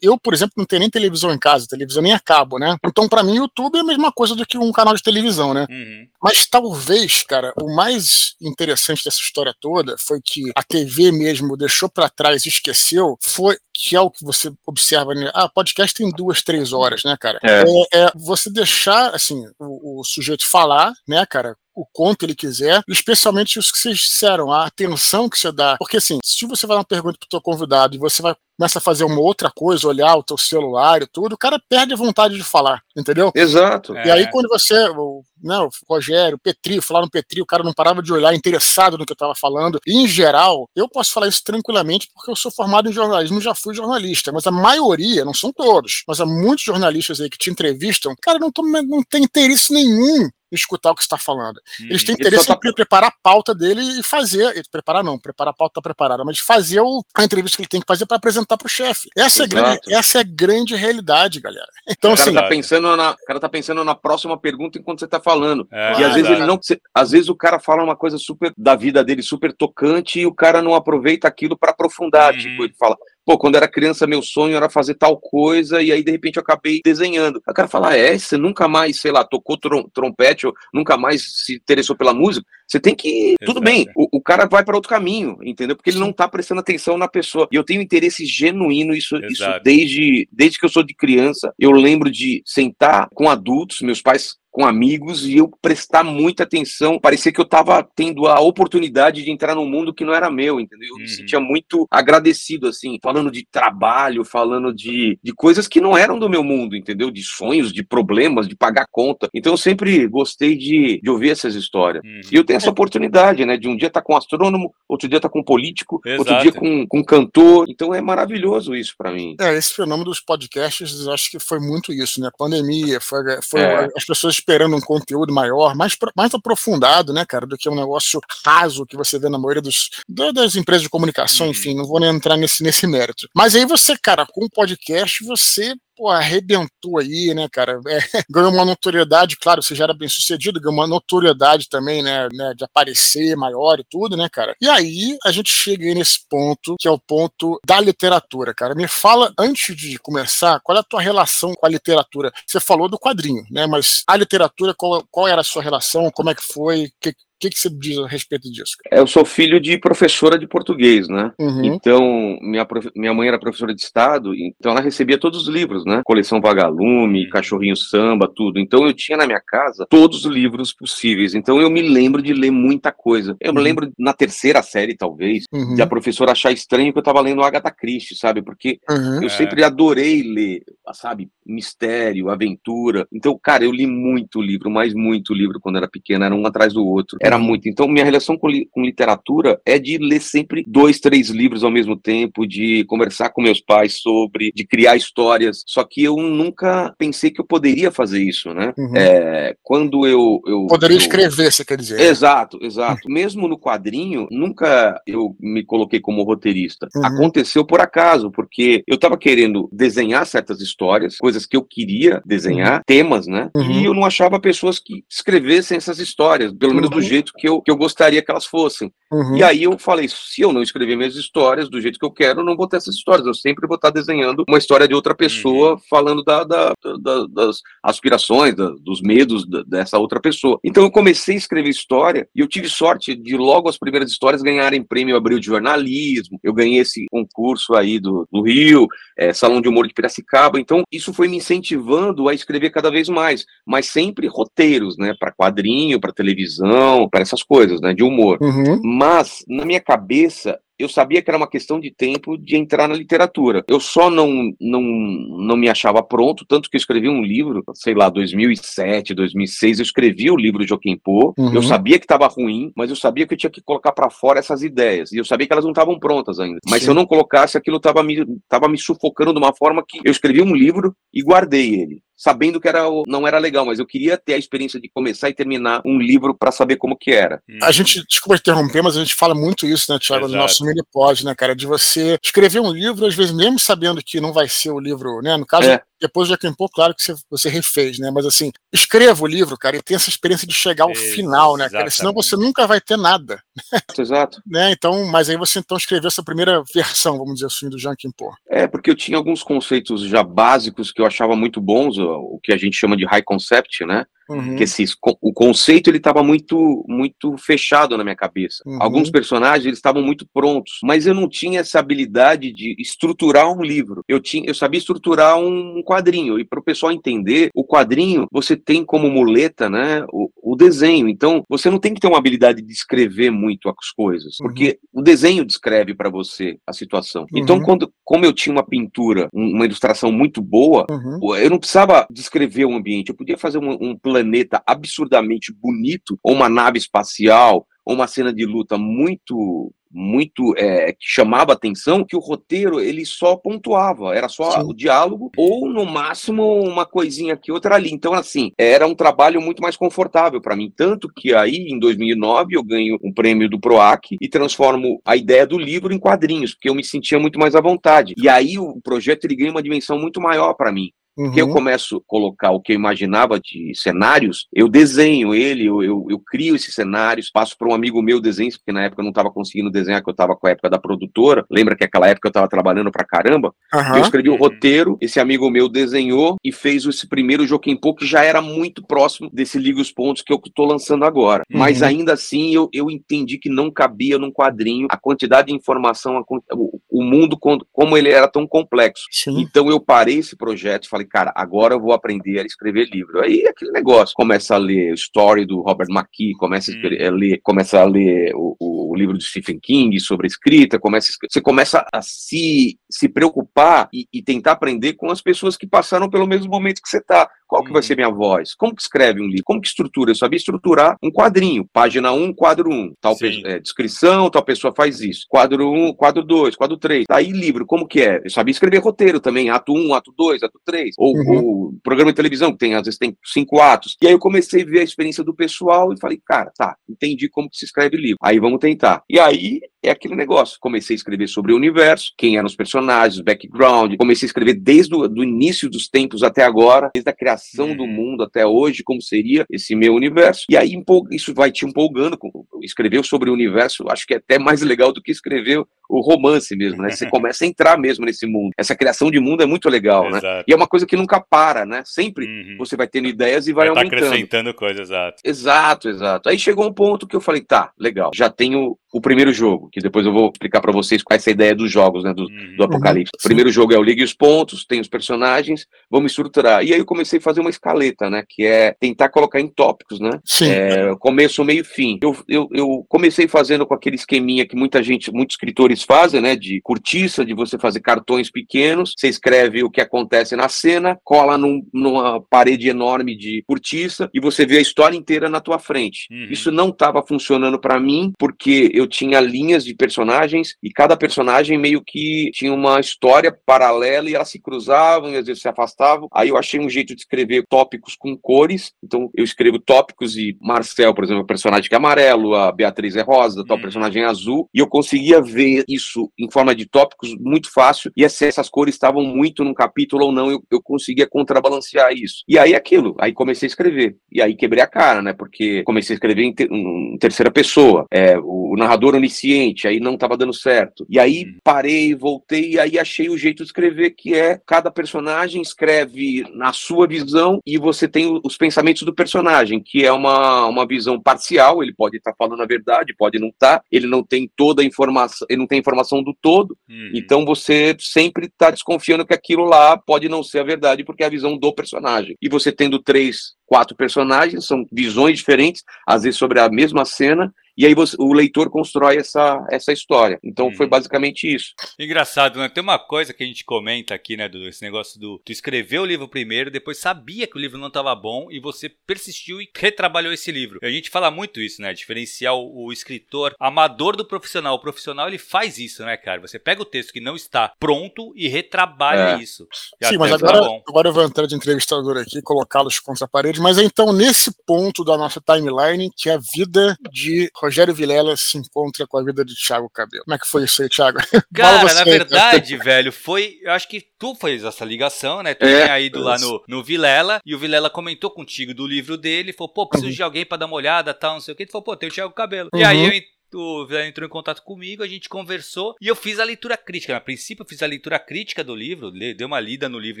eu, por exemplo, não tenho nem televisão em casa, televisão nem acabo, né? Então, para mim, o YouTube é a mesma coisa do que um canal de televisão, né? Uhum. Mas talvez, cara, o mais interessante dessa história toda foi que a TV mesmo deixou para trás e esqueceu, foi que é o que você observa, né? Ah, podcast tem duas, três horas, né, cara? É, é, é você deixar, assim, o, o sujeito falar, né, cara, o quanto ele quiser, especialmente os que vocês disseram, a atenção que você dá. Porque assim, se você vai dar uma pergunta pro teu convidado e você vai começa a fazer uma outra coisa, olhar o teu celular e tudo, o cara perde a vontade de falar, entendeu? Exato. E é. aí quando você, o, né, o Rogério, o Petri, falaram no Petri, o cara não parava de olhar interessado no que eu estava falando. E, em geral, eu posso falar isso tranquilamente porque eu sou formado em jornalismo, já fui jornalista, mas a maioria, não são todos, mas há muitos jornalistas aí que te entrevistam, cara, não, tô, não tem interesse nenhum escutar o que está falando. Hum, Eles têm interesse tá... em preparar a pauta dele e fazer, preparar não, preparar a pauta preparada, mas fazer o, a entrevista que ele tem que fazer para apresentar para o chefe. Essa, é grande, essa é a grande realidade, galera. Então, o cara assim, tá pensando na, o cara tá pensando na próxima pergunta enquanto você tá falando. É, e às vezes ele não, às vezes o cara fala uma coisa super da vida dele super tocante e o cara não aproveita aquilo para aprofundar, uhum. tipo, ele fala: pô, quando era criança, meu sonho era fazer tal coisa, e aí de repente eu acabei desenhando. O cara fala, ah, é, você nunca mais, sei lá, tocou trom trompete, ou nunca mais se interessou pela música. Você tem que. Exato. Tudo bem, o, o cara vai para outro caminho, entendeu? Porque ele não tá prestando atenção na pessoa. E eu tenho interesse genuíno, isso, isso desde, desde que eu sou de criança. Eu lembro de sentar com adultos, meus pais com amigos e eu prestar muita atenção. Parecia que eu estava tendo a oportunidade de entrar num mundo que não era meu, entendeu? Eu uhum. me sentia muito agradecido, assim, falando de trabalho, falando de, de coisas que não eram do meu mundo, entendeu? De sonhos, de problemas, de pagar conta. Então eu sempre gostei de, de ouvir essas histórias. Uhum. E eu tenho essa oportunidade, né? De um dia estar tá com um astrônomo, outro dia estar tá com um político, Exato. outro dia com, com um cantor. Então é maravilhoso isso para mim. É, esse fenômeno dos podcasts, acho que foi muito isso, né? Pandemia, foi, foi é. as pessoas esperando um conteúdo maior, mais, mais aprofundado, né, cara, do que um negócio raso que você vê na maioria dos, das empresas de comunicação, uhum. enfim, não vou nem entrar nesse, nesse mérito. Mas aí você, cara, com o podcast, você pô, arrebentou aí, né, cara? É, ganhou uma notoriedade, claro, você já era bem sucedido, ganhou uma notoriedade também, né, né, de aparecer maior e tudo, né, cara? E aí a gente chega aí nesse ponto, que é o ponto da literatura, cara. Me fala, antes de começar, qual é a tua relação com a literatura? Você falou do quadrinho, né, mas a literatura, qual, qual era a sua relação, como é que foi, o que, que você diz a respeito disso? É, eu sou filho de professora de português, né? Uhum. Então, minha, minha mãe era professora de Estado, então ela recebia todos os livros, né? Coleção Vagalume, uhum. Cachorrinho Samba, tudo. Então, eu tinha na minha casa todos os livros possíveis. Então, eu me lembro de ler muita coisa. Eu me uhum. lembro na terceira série, talvez, uhum. de a professora achar estranho que eu estava lendo Agatha Christie, sabe? Porque uhum. eu sempre adorei ler, sabe? Mistério, aventura. Então, cara, eu li muito livro, mas muito livro quando era pequena, era um atrás do outro. Era muito. Então, minha relação com, li com literatura é de ler sempre dois, três livros ao mesmo tempo, de conversar com meus pais sobre, de criar histórias. Só que eu nunca pensei que eu poderia fazer isso, né? Uhum. É, quando eu, eu poderia eu... escrever, você quer dizer? Exato, exato. Uhum. Mesmo no quadrinho, nunca eu me coloquei como roteirista. Uhum. Aconteceu por acaso, porque eu estava querendo desenhar certas histórias, coisas que eu queria desenhar, uhum. temas, né? E uhum. eu não achava pessoas que escrevessem essas histórias, pelo menos do uhum. jeito jeito que eu, que eu gostaria que elas fossem. Uhum. E aí eu falei, se eu não escrever minhas histórias do jeito que eu quero, eu não vou ter essas histórias. Eu sempre vou estar desenhando uma história de outra pessoa, uhum. falando da, da, da, das aspirações, dos medos dessa outra pessoa. Então eu comecei a escrever história e eu tive sorte de logo as primeiras histórias ganharem prêmio Abril de Jornalismo. Eu ganhei esse concurso aí do, do Rio, é, Salão de Humor de Piracicaba. Então isso foi me incentivando a escrever cada vez mais, mas sempre roteiros, né, para quadrinho, para televisão, para essas coisas, né, de humor. Uhum. Mas, na minha cabeça, eu sabia que era uma questão de tempo de entrar na literatura. Eu só não, não, não me achava pronto, tanto que eu escrevi um livro, sei lá, 2007, 2006, eu escrevi o livro Joaquim Pô, uhum. eu sabia que estava ruim, mas eu sabia que eu tinha que colocar para fora essas ideias, e eu sabia que elas não estavam prontas ainda. Mas Sim. se eu não colocasse, aquilo estava me, tava me sufocando de uma forma que eu escrevi um livro e guardei ele sabendo que era, não era legal, mas eu queria ter a experiência de começar e terminar um livro para saber como que era. A gente, desculpa interromper, mas a gente fala muito isso, né, Thiago, no nosso mini pod, né, cara, de você escrever um livro, às vezes mesmo sabendo que não vai ser o livro, né, no caso, é. depois já Pô, claro que você, você refez, né, mas assim, escreva o livro, cara, e tenha essa experiência de chegar ao final, né, cara, senão você nunca vai ter nada. Exato. né, então, mas aí você então escreveu essa primeira versão, vamos dizer assim, do Jean Pô. É, porque eu tinha alguns conceitos já básicos que eu achava muito bons, o que a gente chama de high concept, né? Uhum. Que esses, o conceito ele estava muito muito fechado na minha cabeça. Uhum. Alguns personagens eles estavam muito prontos, mas eu não tinha essa habilidade de estruturar um livro. Eu tinha, eu sabia estruturar um quadrinho e para o pessoal entender, o quadrinho você tem como muleta, né, o, o, desenho. Então você não tem que ter uma habilidade de escrever muito as coisas, uhum. porque o desenho descreve para você a situação. Então uhum. quando, como eu tinha uma pintura, uma ilustração muito boa, uhum. eu não precisava descrever o ambiente. Eu podia fazer um, um plano planeta absurdamente bonito, ou uma nave espacial, ou uma cena de luta muito muito é, que chamava atenção que o roteiro ele só pontuava. Era só Sim. o diálogo ou no máximo uma coisinha aqui outra ali. Então assim era um trabalho muito mais confortável para mim. Tanto que aí em 2009 eu ganho um prêmio do Proac e transformo a ideia do livro em quadrinhos porque eu me sentia muito mais à vontade. E aí o projeto ele ganha uma dimensão muito maior para mim Uhum. Que eu começo a colocar o que eu imaginava de cenários, eu desenho ele, eu, eu, eu crio esses cenários, passo para um amigo meu desenho, porque na época eu não estava conseguindo desenhar, que eu estava com a época da produtora. Lembra que aquela época eu estava trabalhando para caramba? Uhum. Eu escrevi o roteiro, esse amigo meu desenhou e fez esse primeiro Joaquim Pô, que já era muito próximo desse Liga os Pontos que eu estou lançando agora. Uhum. Mas ainda assim eu, eu entendi que não cabia num quadrinho a quantidade de informação, a, o, o mundo como ele era tão complexo. Sim. Então eu parei esse projeto e falei, cara, agora eu vou aprender a escrever livro. Aí aquele negócio, começa a ler Story do Robert McKee, começa a, hum. ler, começa a ler o, o, o, livro de Stephen King sobre escrita, começa a, você começa a se, se preocupar e, e, tentar aprender com as pessoas que passaram pelo mesmo momento que você está. Qual que vai ser minha voz? Como que escreve um livro? Como que estrutura? Eu sabia estruturar um quadrinho. Página 1, quadro 1. Tal é, descrição, tal pessoa faz isso. Quadro 1, quadro 2, quadro 3. Aí livro, como que é? Eu sabia escrever roteiro também. Ato 1, ato 2, ato 3. Ou, uhum. ou programa de televisão, que tem, às vezes tem cinco atos. E aí eu comecei a ver a experiência do pessoal e falei, cara, tá, entendi como que se escreve livro. Aí vamos tentar. E aí é aquele negócio. Comecei a escrever sobre o universo, quem eram os personagens, background. Comecei a escrever desde o do início dos tempos até agora, desde a criação uhum. do mundo até hoje, como seria esse meu universo. E aí isso vai te empolgando. Escrever sobre o universo, acho que é até mais legal do que escrever o romance mesmo, né? Você começa a entrar mesmo nesse mundo. Essa criação de mundo é muito legal, né? E é uma coisa que nunca para, né? Sempre uhum. você vai tendo ideias e vai, vai tá aumentando. acrescentando coisas, exato. Exato, exato. Aí chegou um ponto que eu falei, tá, legal, já tenho o primeiro jogo, que depois eu vou explicar para vocês qual é essa ideia dos jogos, né, do, uhum. do Apocalipse. O primeiro jogo é o Ligue os Pontos, tem os personagens, vamos estruturar. E aí eu comecei a fazer uma escaleta, né, que é tentar colocar em tópicos, né, Sim. É, começo, meio fim. Eu, eu, eu comecei fazendo com aquele esqueminha que muita gente, muitos escritores fazem, né, de cortiça, de você fazer cartões pequenos, você escreve o que acontece na cena, cola num, numa parede enorme de cortiça e você vê a história inteira na tua frente. Uhum. Isso não estava funcionando para mim, porque eu tinha linhas de personagens e cada personagem meio que tinha uma história paralela e elas se cruzavam e às vezes se afastavam. Aí eu achei um jeito de escrever tópicos com cores. Então eu escrevo tópicos e Marcel, por exemplo, é um personagem que é amarelo, a Beatriz é rosa, tal hum. personagem é azul. E eu conseguia ver isso em forma de tópicos muito fácil. E se essas cores estavam muito num capítulo ou não, eu, eu conseguia contrabalancear isso. E aí aquilo, aí comecei a escrever. E aí quebrei a cara, né? Porque comecei a escrever em, em terceira pessoa. É, o, o narrador onisciente, aí não estava dando certo. E aí uhum. parei, voltei, e aí achei o jeito de escrever, que é cada personagem escreve na sua visão e você tem os pensamentos do personagem, que é uma, uma visão parcial, ele pode estar tá falando a verdade, pode não estar, tá, ele não tem toda a informação, ele não tem informação do todo, uhum. então você sempre está desconfiando que aquilo lá pode não ser a verdade, porque é a visão do personagem. E você tendo três, quatro personagens, são visões diferentes, às vezes sobre a mesma cena, e aí você, o leitor constrói essa, essa história. Então hum. foi basicamente isso. Engraçado, né? Tem uma coisa que a gente comenta aqui, né, do esse negócio do tu escreveu o livro primeiro, depois sabia que o livro não estava bom e você persistiu e retrabalhou esse livro. E a gente fala muito isso, né? Diferenciar o, o, escritor amador do profissional. O profissional ele faz isso, né, cara? Você pega o texto que não está pronto e retrabalha é. isso. E Sim, mas agora, agora eu vou entrar de entrevistador aqui, colocá-los contra a parede. Mas é então nesse ponto da nossa timeline que a vida de Rogério Vilela se encontra com a vida de Thiago Cabelo. Como é que foi isso aí, Thiago? Cara, na verdade, velho, foi. Eu acho que tu fez essa ligação, né? Tu é, tinha ido lá no, no Vilela e o Vilela comentou contigo do livro dele, falou, pô, preciso uhum. de alguém para dar uma olhada, tal, não sei o que. Tu falou, pô, tem o Thiago Cabelo. Uhum. E aí eu o Vilela entrou em contato comigo, a gente conversou e eu fiz a leitura crítica. A princípio, eu fiz a leitura crítica do livro, dei uma lida no livro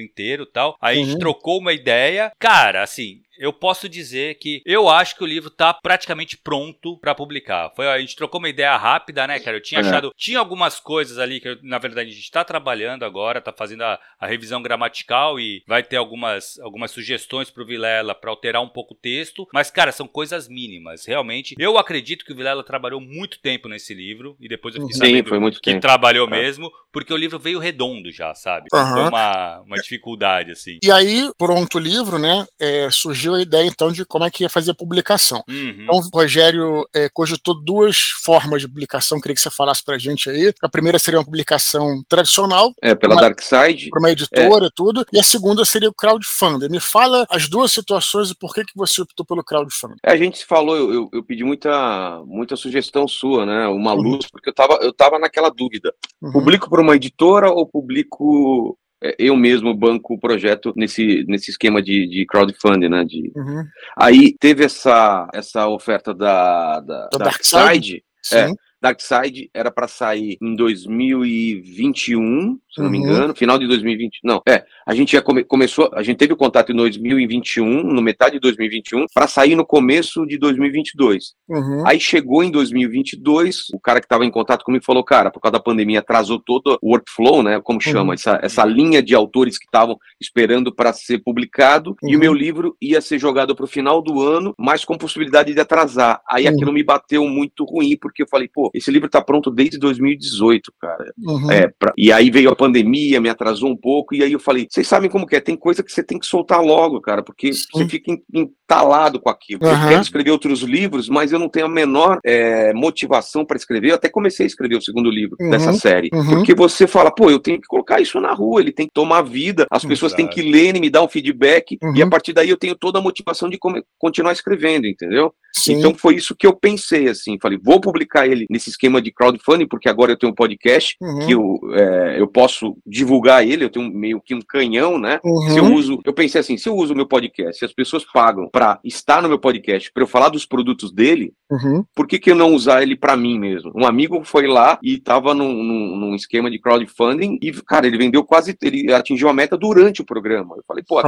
inteiro tal. Aí uhum. a gente uhum. trocou uma ideia. Cara, assim, eu posso dizer que eu acho que o livro tá praticamente pronto para publicar. Foi, a gente trocou uma ideia rápida, né, cara? Eu tinha é. achado. Tinha algumas coisas ali que, eu, na verdade, a gente tá trabalhando agora, tá fazendo a, a, revisão gramatical e vai ter algumas, algumas sugestões pro Vilela para alterar um pouco o texto. Mas, cara, são coisas mínimas. Realmente, eu acredito que o Vilela trabalhou muito tempo nesse livro e depois eu fiquei Sim, sabendo foi muito que tempo. trabalhou é. mesmo, porque o livro veio redondo já, sabe? Uhum. Foi uma, uma dificuldade, assim. E aí, pronto o livro, né? É, surgiu surgiu a ideia então de como é que ia fazer a publicação. Uhum. Então, o Rogério é, cogitou duas formas de publicação, queria que você falasse para a gente aí. A primeira seria uma publicação tradicional. É, pela uma, Dark Side. Para uma editora e é. tudo. E a segunda seria o crowdfunding. Me fala as duas situações e por que, que você optou pelo crowdfunding. É, a gente falou, eu, eu, eu, pedi muita, muita sugestão sua, né? Uma uhum. luz, porque eu estava eu tava naquela dúvida. Uhum. Publico por uma editora ou publico eu mesmo banco o projeto nesse, nesse esquema de, de crowdfunding, né? De... Uhum. Aí teve essa, essa oferta da, da, da Dark Side. É, Dark Side era para sair em 2021, se não me uhum. engano, final de 2020. Não, é, a gente já come, começou, a gente teve o contato em 2021, no metade de 2021, para sair no começo de 2022. Uhum. Aí chegou em 2022, o cara que estava em contato comigo falou, cara, por causa da pandemia atrasou todo o workflow, né, como chama, uhum. essa, essa linha de autores que estavam esperando para ser publicado, e o meu uhum. livro ia ser jogado para o final do ano, mas com possibilidade de atrasar. Aí uhum. aquilo me bateu muito ruim, porque eu falei, pô, esse livro tá pronto desde 2018, cara. Uhum. É, pra... E aí veio a pandemia, me atrasou um pouco, e aí eu falei, vocês sabem como que é, tem coisa que você tem que soltar logo, cara, porque Sim. você fica entalado com aquilo. Uhum. Eu quero escrever outros livros, mas eu não tenho a menor é, motivação para escrever. Eu até comecei a escrever o segundo livro uhum. dessa série, uhum. porque você fala, pô, eu tenho que colocar isso na rua, ele tem que tomar vida, as pessoas Exato. têm que ler e me dar um feedback, e a uhum. partir daí eu tenho toda a motivação de continuar escrevendo, entendeu? Sim. Então foi isso que eu pensei, assim, falei, vou publicar ele nesse esquema de crowdfunding, porque agora eu tenho um podcast uhum. que eu, é, eu posso divulgar ele, eu tenho meio que um canhão, né? Uhum. Se eu uso, eu pensei assim, se eu uso o meu podcast, se as pessoas pagam para estar no meu podcast, para eu falar dos produtos dele, uhum. por que, que eu não usar ele para mim mesmo? Um amigo foi lá e tava num, num, num, esquema de crowdfunding e, cara, ele vendeu quase, ele atingiu a meta durante o programa. Eu falei, pô,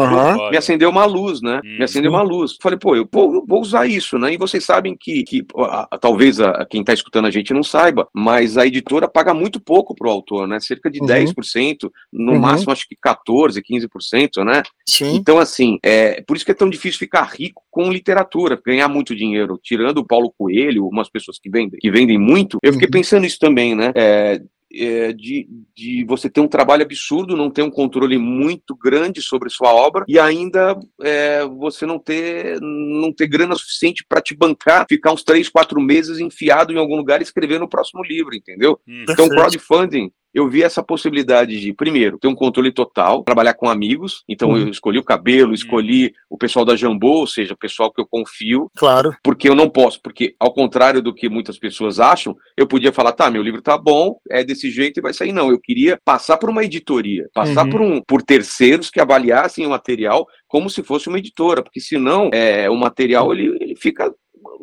me acendeu uma luz, né? Me acendeu uma luz. Eu falei, pô, eu vou, vou usar isso, né? E vocês sabem que, que a, a, talvez a, quem está escutando a gente não saiba, mas a editora paga muito pouco para o autor, né? Cerca de uhum. 10%, no uhum. máximo acho que 14%, 15%, né? Sim. Então, assim, é por isso que é tão difícil ficar rico com literatura, ganhar muito dinheiro. Tirando o Paulo Coelho, umas pessoas que vendem, que vendem muito, eu fiquei uhum. pensando isso também, né? É, é, de, de você ter um trabalho absurdo, não ter um controle muito grande sobre sua obra e ainda é, você não ter, não ter grana suficiente para te bancar, ficar uns três, quatro meses enfiado em algum lugar e escrever no próximo livro, entendeu? Hum, então, crowdfunding eu vi essa possibilidade de, primeiro, ter um controle total, trabalhar com amigos. Então, uhum. eu escolhi o cabelo, escolhi o pessoal da Jambô, ou seja, o pessoal que eu confio. Claro. Porque eu não posso, porque, ao contrário do que muitas pessoas acham, eu podia falar, tá, meu livro tá bom, é desse jeito e vai sair. Não, eu queria passar por uma editoria, passar uhum. por, um, por terceiros que avaliassem o material como se fosse uma editora, porque senão é, o material ele, ele fica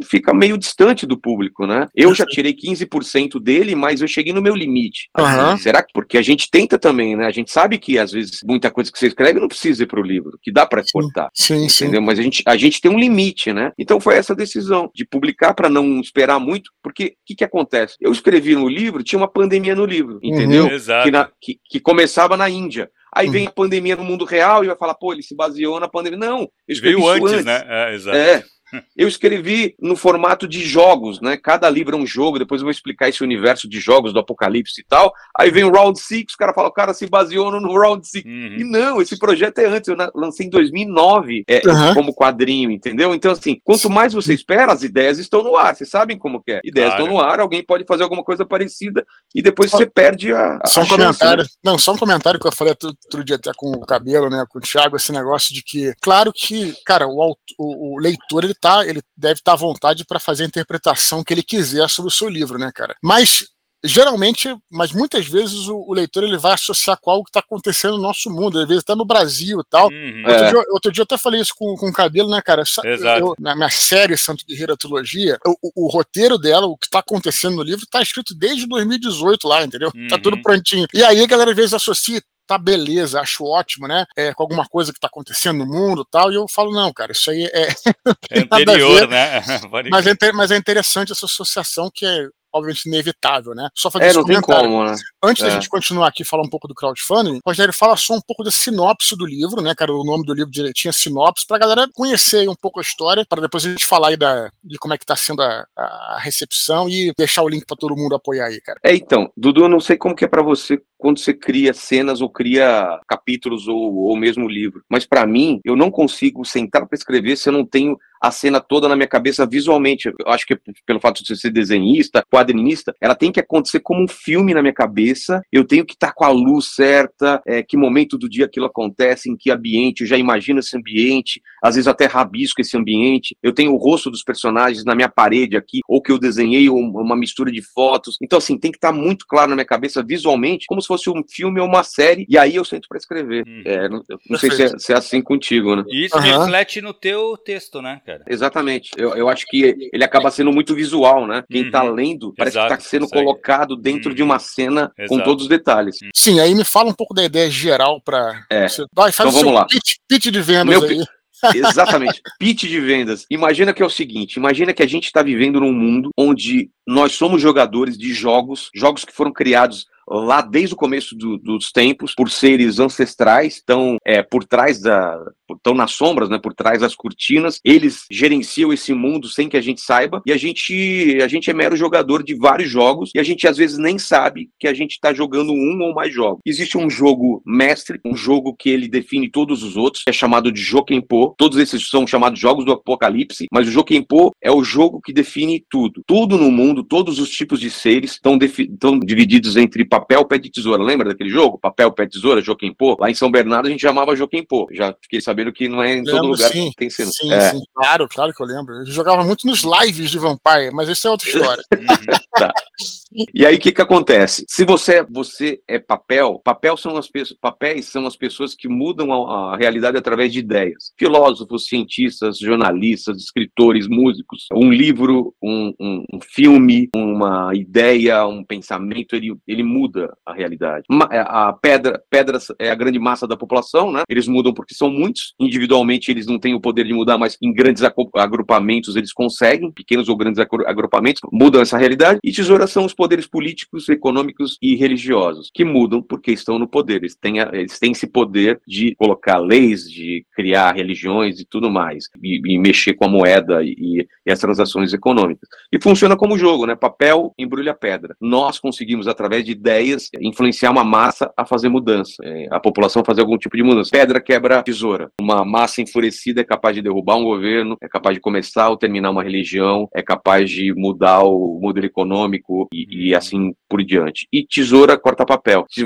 fica meio distante do público, né? Eu já tirei 15% dele, mas eu cheguei no meu limite. Uhum. será que porque a gente tenta também, né? A gente sabe que às vezes muita coisa que você escreve não precisa ir para o livro, que dá para cortar. Sim, entendeu? Sim. Mas a gente, a gente tem um limite, né? Então foi essa decisão de publicar para não esperar muito, porque o que, que acontece? Eu escrevi no livro, tinha uma pandemia no livro, uhum. entendeu? Uhum. Que, na, que, que começava na Índia. Aí vem uhum. a pandemia no mundo real e vai falar, pô, ele se baseou na pandemia. Não, eu Veio antes, antes, né? É, exato. É, Eu escrevi no formato de jogos, né? Cada livro é um jogo, depois eu vou explicar esse universo de jogos do apocalipse e tal. Aí vem o Round 6, o cara fala, o cara se baseou no Round 6. Uhum. E não, esse projeto é antes, eu lancei em 2009 é, uhum. como quadrinho, entendeu? Então, assim, quanto mais você espera, as ideias estão no ar, vocês sabem como que é. Ideias claro. estão no ar, alguém pode fazer alguma coisa parecida e depois você perde a. a só um chance, comentário. Né? Não, só um comentário que eu falei outro dia até com o cabelo, né? Com o Thiago, esse negócio de que, claro que, cara, o, o, o leitor ele tá, ele deve estar tá à vontade para fazer a interpretação que ele quiser sobre o seu livro, né, cara? Mas geralmente, mas muitas vezes o, o, leitor ele vai associar com algo que está acontecendo no nosso mundo, às vezes até no Brasil e tal. Uhum. Outro, é. dia, outro, dia, eu até falei isso com, com o cabelo, né, cara? Eu, na minha série Santo Guerreiro Trilogia, o, o, roteiro dela, o que está acontecendo no livro, está escrito desde 2018 lá, entendeu? Uhum. Tá tudo uhum. prontinho. E aí a galera às vezes associa tá beleza, acho ótimo, né? É, com alguma coisa que tá acontecendo no mundo tal, e eu falo, não, cara, isso aí é. é anterior, né? mas, é, mas é interessante essa associação que é obviamente inevitável, né? Só fazer é, esse comentário. Como, né? Antes é. da gente continuar aqui e falar um pouco do crowdfunding, Rogério, fala só um pouco da sinopse do livro, né, cara? O nome do livro direitinho é sinopse, pra galera conhecer um pouco a história, para depois a gente falar aí da, de como é que tá sendo a, a recepção e deixar o link para todo mundo apoiar aí, cara. É, então, Dudu, eu não sei como que é para você quando você cria cenas ou cria capítulos ou, ou mesmo livro. Mas para mim, eu não consigo sentar para escrever se eu não tenho a cena toda na minha cabeça visualmente. Eu acho que pelo fato de ser desenhista, quadrinista, ela tem que acontecer como um filme na minha cabeça. Eu tenho que estar tá com a luz certa, é, que momento do dia aquilo acontece, em que ambiente, eu já imagino esse ambiente, às vezes até rabisco esse ambiente. Eu tenho o rosto dos personagens na minha parede aqui, ou que eu desenhei, ou uma mistura de fotos. Então, assim, tem que estar tá muito claro na minha cabeça visualmente, como se fosse um filme ou uma série, e aí eu sento para escrever. Uhum. É, não, não sei se é, se é, assim contigo, né? E isso uhum. reflete no teu texto, né, cara? Exatamente. Eu, eu acho que ele acaba sendo muito visual, né? Quem tá uhum. tá lendo parece Exato, que tá sendo colocado dentro de uma uhum. cena Exato. com todos os detalhes. Uhum. Sim, aí me fala um pouco da ideia geral para. É. Você... Vai, faz então vamos lá. Pitch, pitch de vendas Meu aí. Exatamente. Pitch de vendas. Imagina que é o seguinte: imagina que a gente está vivendo num mundo onde nós somos jogadores de jogos, jogos que foram criados lá desde o começo do, dos tempos, por seres ancestrais, estão é, por trás da. Estão nas sombras, né, por trás das cortinas. Eles gerenciam esse mundo sem que a gente saiba, e a gente, a gente é mero jogador de vários jogos, e a gente às vezes nem sabe que a gente está jogando um ou mais jogos. Existe um jogo mestre, um jogo que ele define todos os outros, é chamado de Jokenpo. Todos esses são chamados jogos do apocalipse, mas o Jokenpo é o jogo que define tudo. Tudo no mundo, todos os tipos de seres estão, divididos entre papel, pé de tesoura. Lembra daquele jogo? Papel, pé tesoura, Joquempô? Lá em São Bernardo a gente chamava Joquempô. Já fiquei sabendo que não é em lembro, todo lugar sim, que tem sendo. Sim, é. sim, claro, claro que eu lembro. Eu jogava muito nos lives de Vampire, mas isso é outra história. tá. E aí o que que acontece? Se você, você é papel, papel são as pessoas, papéis são as pessoas que mudam a, a realidade através de ideias. Filósofos, cientistas, jornalistas, escritores, músicos. Um livro, um, um, um filme, uma ideia, um pensamento, ele, ele muda a realidade. É, a pedra, pedras é a grande massa da população, né? Eles mudam porque são muitos. Individualmente eles não têm o poder de mudar, mas em grandes agrupamentos eles conseguem, pequenos ou grandes agrupamentos, mudam essa realidade. E tesouras são os políticos, econômicos e religiosos, que mudam porque estão no poder. Eles têm, eles têm esse poder de colocar leis, de criar religiões e tudo mais, e, e mexer com a moeda e, e as transações econômicas. E funciona como jogo, né? Papel embrulha pedra. Nós conseguimos, através de ideias, influenciar uma massa a fazer mudança, é, a população fazer algum tipo de mudança. Pedra quebra tesoura. Uma massa enfurecida é capaz de derrubar um governo, é capaz de começar ou terminar uma religião, é capaz de mudar o modelo econômico e, e assim por diante. E tesoura corta papel. Se,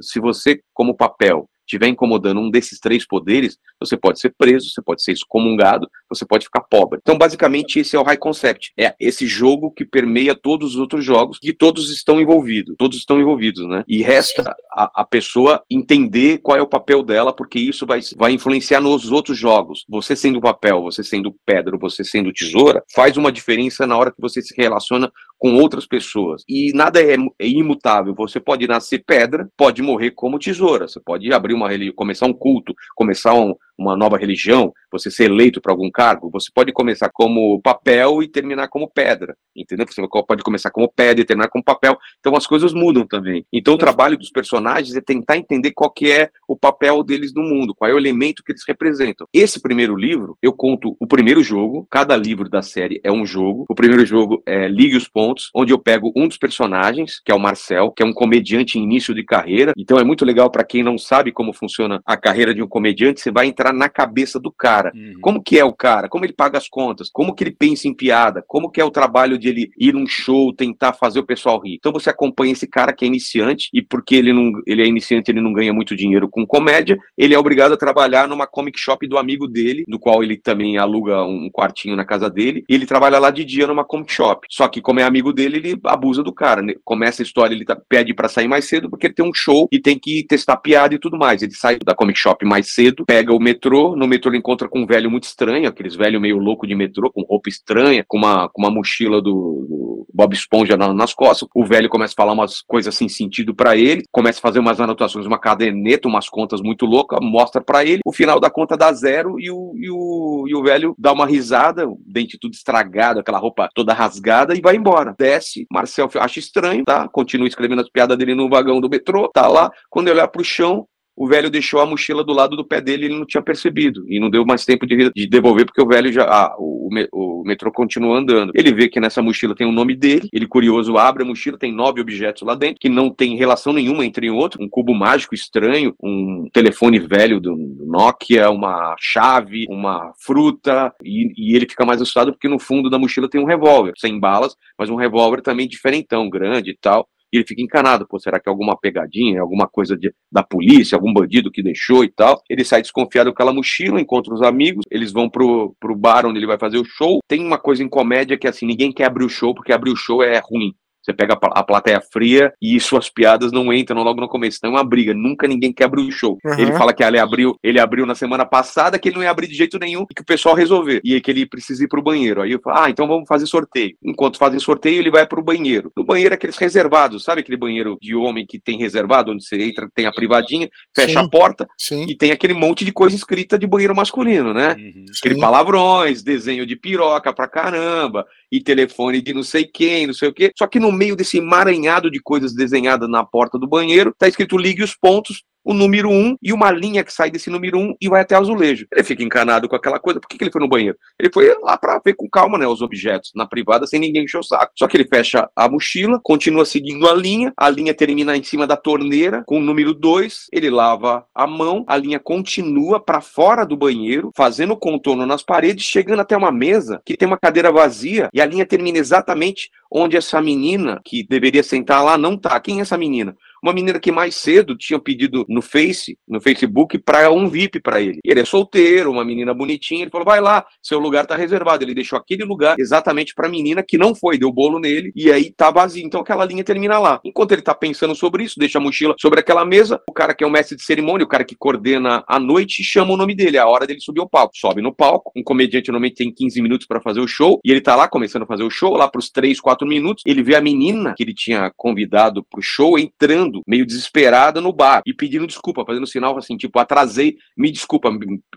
se você, como papel, estiver incomodando um desses três poderes, você pode ser preso, você pode ser excomungado, você pode ficar pobre. Então, basicamente, esse é o high concept. É esse jogo que permeia todos os outros jogos e todos estão envolvidos. Todos estão envolvidos, né? E resta a, a pessoa entender qual é o papel dela, porque isso vai, vai influenciar nos outros jogos. Você sendo papel, você sendo pedra, você sendo tesoura, faz uma diferença na hora que você se relaciona com outras pessoas. E nada é, é imutável. Você pode nascer pedra, pode morrer como tesoura. Você pode abrir uma religião, começar um culto, começar um, uma nova religião, você ser eleito para algum cargo, você pode começar como papel e terminar como pedra, entendeu? Você pode começar como pedra e terminar como papel. Então as coisas mudam também. Então o trabalho dos personagens é tentar entender qual que é o papel deles no mundo, qual é o elemento que eles representam. Esse primeiro livro, eu conto o primeiro jogo, cada livro da série é um jogo. O primeiro jogo é Ligue os Pontos, onde eu pego um dos personagens, que é o Marcel, que é um comediante em início de carreira. Então é muito legal para quem não sabe como funciona a carreira de um comediante, você vai entrar na cabeça do cara. Uhum. Como que é o cara? Como ele paga as contas? Como que ele pensa em piada? Como que é o trabalho de ele ir num show, tentar fazer o pessoal rir? Então você acompanha esse cara que é iniciante e porque ele não ele é iniciante, ele não ganha muito dinheiro com comédia, ele é obrigado a trabalhar numa comic shop do amigo dele, do qual ele também aluga um quartinho na casa dele, e ele trabalha lá de dia numa comic shop. Só que como é amigo dele, ele abusa do cara. Né? Começa a história, ele tá, pede para sair mais cedo porque ele tem um show e tem que testar piada e tudo mais. Ele sai da comic shop mais cedo, pega o metrô, no metrô ele encontra com um velho muito estranho, aqueles velho meio louco de metrô, com roupa estranha, com uma, com uma mochila do, do Bob Esponja nas costas. O velho começa a falar umas coisas sem sentido para ele, começa a fazer umas anotações, uma caderneta, umas contas muito loucas, mostra para ele. O final da conta dá zero e o, e o, e o velho dá uma risada, o dente tudo estragado, aquela roupa toda rasgada e vai embora. Desce, Marcel acha estranho, tá? Continua escrevendo as piadas dele no vagão do metrô, tá lá. Quando ele olha pro chão, o velho deixou a mochila do lado do pé dele e ele não tinha percebido. E não deu mais tempo de, de devolver, porque o velho já. Ah, o, o, metrô continua andando. Ele vê que nessa mochila tem o nome dele, ele curioso abre a mochila, tem nove objetos lá dentro, que não tem relação nenhuma entre um outro. Um cubo mágico estranho, um telefone velho do Nokia, uma chave, uma fruta, e, e ele fica mais assustado porque no fundo da mochila tem um revólver, sem balas, mas um revólver também diferentão, grande e tal e ele fica encanado, pô, será que é alguma pegadinha, alguma coisa de, da polícia, algum bandido que deixou e tal. Ele sai desconfiado com aquela mochila, encontra os amigos, eles vão pro, pro bar onde ele vai fazer o show. Tem uma coisa em comédia que é assim, ninguém quer abrir o show, porque abrir o show é ruim. Você pega a plateia fria e suas piadas não entram logo no começo. Então é uma briga. Nunca ninguém quer abrir o show. Uhum. Ele fala que ele abriu, ele abriu na semana passada, que ele não ia abrir de jeito nenhum e que o pessoal resolver. E que ele precisa ir pro banheiro. Aí eu falo, ah, então vamos fazer sorteio. Enquanto fazem sorteio, ele vai pro banheiro. No banheiro é aqueles reservados, sabe aquele banheiro de homem que tem reservado, onde você entra, tem a privadinha, fecha Sim. a porta Sim. e tem aquele monte de coisa escrita de banheiro masculino, né? Uhum. Aquele palavrões, desenho de piroca pra caramba, e telefone de não sei quem, não sei o quê. Só que no meio desse emaranhado de coisas desenhadas na porta do banheiro, tá escrito ligue os pontos o número 1 um, e uma linha que sai desse número 1 um e vai até o azulejo. Ele fica encanado com aquela coisa. Por que, que ele foi no banheiro? Ele foi lá para ver com calma né, os objetos na privada sem ninguém encher o saco. Só que ele fecha a mochila, continua seguindo a linha, a linha termina em cima da torneira com o número 2, ele lava a mão, a linha continua para fora do banheiro, fazendo contorno nas paredes, chegando até uma mesa que tem uma cadeira vazia e a linha termina exatamente onde essa menina que deveria sentar lá não tá. Quem é essa menina? Uma menina que mais cedo tinha pedido no Face, no Facebook, para um VIP para ele. Ele é solteiro, uma menina bonitinha. Ele falou: vai lá, seu lugar tá reservado. Ele deixou aquele lugar exatamente para a menina que não foi, deu bolo nele e aí tá vazio. Então aquela linha termina lá. Enquanto ele tá pensando sobre isso, deixa a mochila sobre aquela mesa. O cara que é o mestre de cerimônia, o cara que coordena a noite, chama o nome dele. É a hora dele subir ao palco. Sobe no palco. Um comediante normalmente tem 15 minutos para fazer o show e ele tá lá começando a fazer o show. Lá pros 3, 4 minutos, ele vê a menina que ele tinha convidado pro show entrando meio desesperada, no bar e pedindo desculpa, fazendo sinal assim, tipo, atrasei, me desculpa,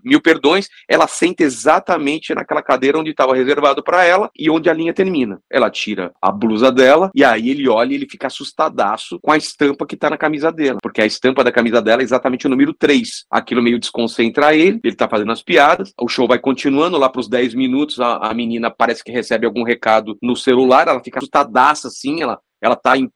mil perdões. Ela senta exatamente naquela cadeira onde estava reservado para ela e onde a linha termina. Ela tira a blusa dela e aí ele olha e ele fica assustadaço com a estampa que tá na camisa dela, porque a estampa da camisa dela é exatamente o número 3. Aquilo meio desconcentra ele, ele tá fazendo as piadas, o show vai continuando lá pros 10 minutos, a, a menina parece que recebe algum recado no celular, ela fica assustadaça assim, ela ela tá em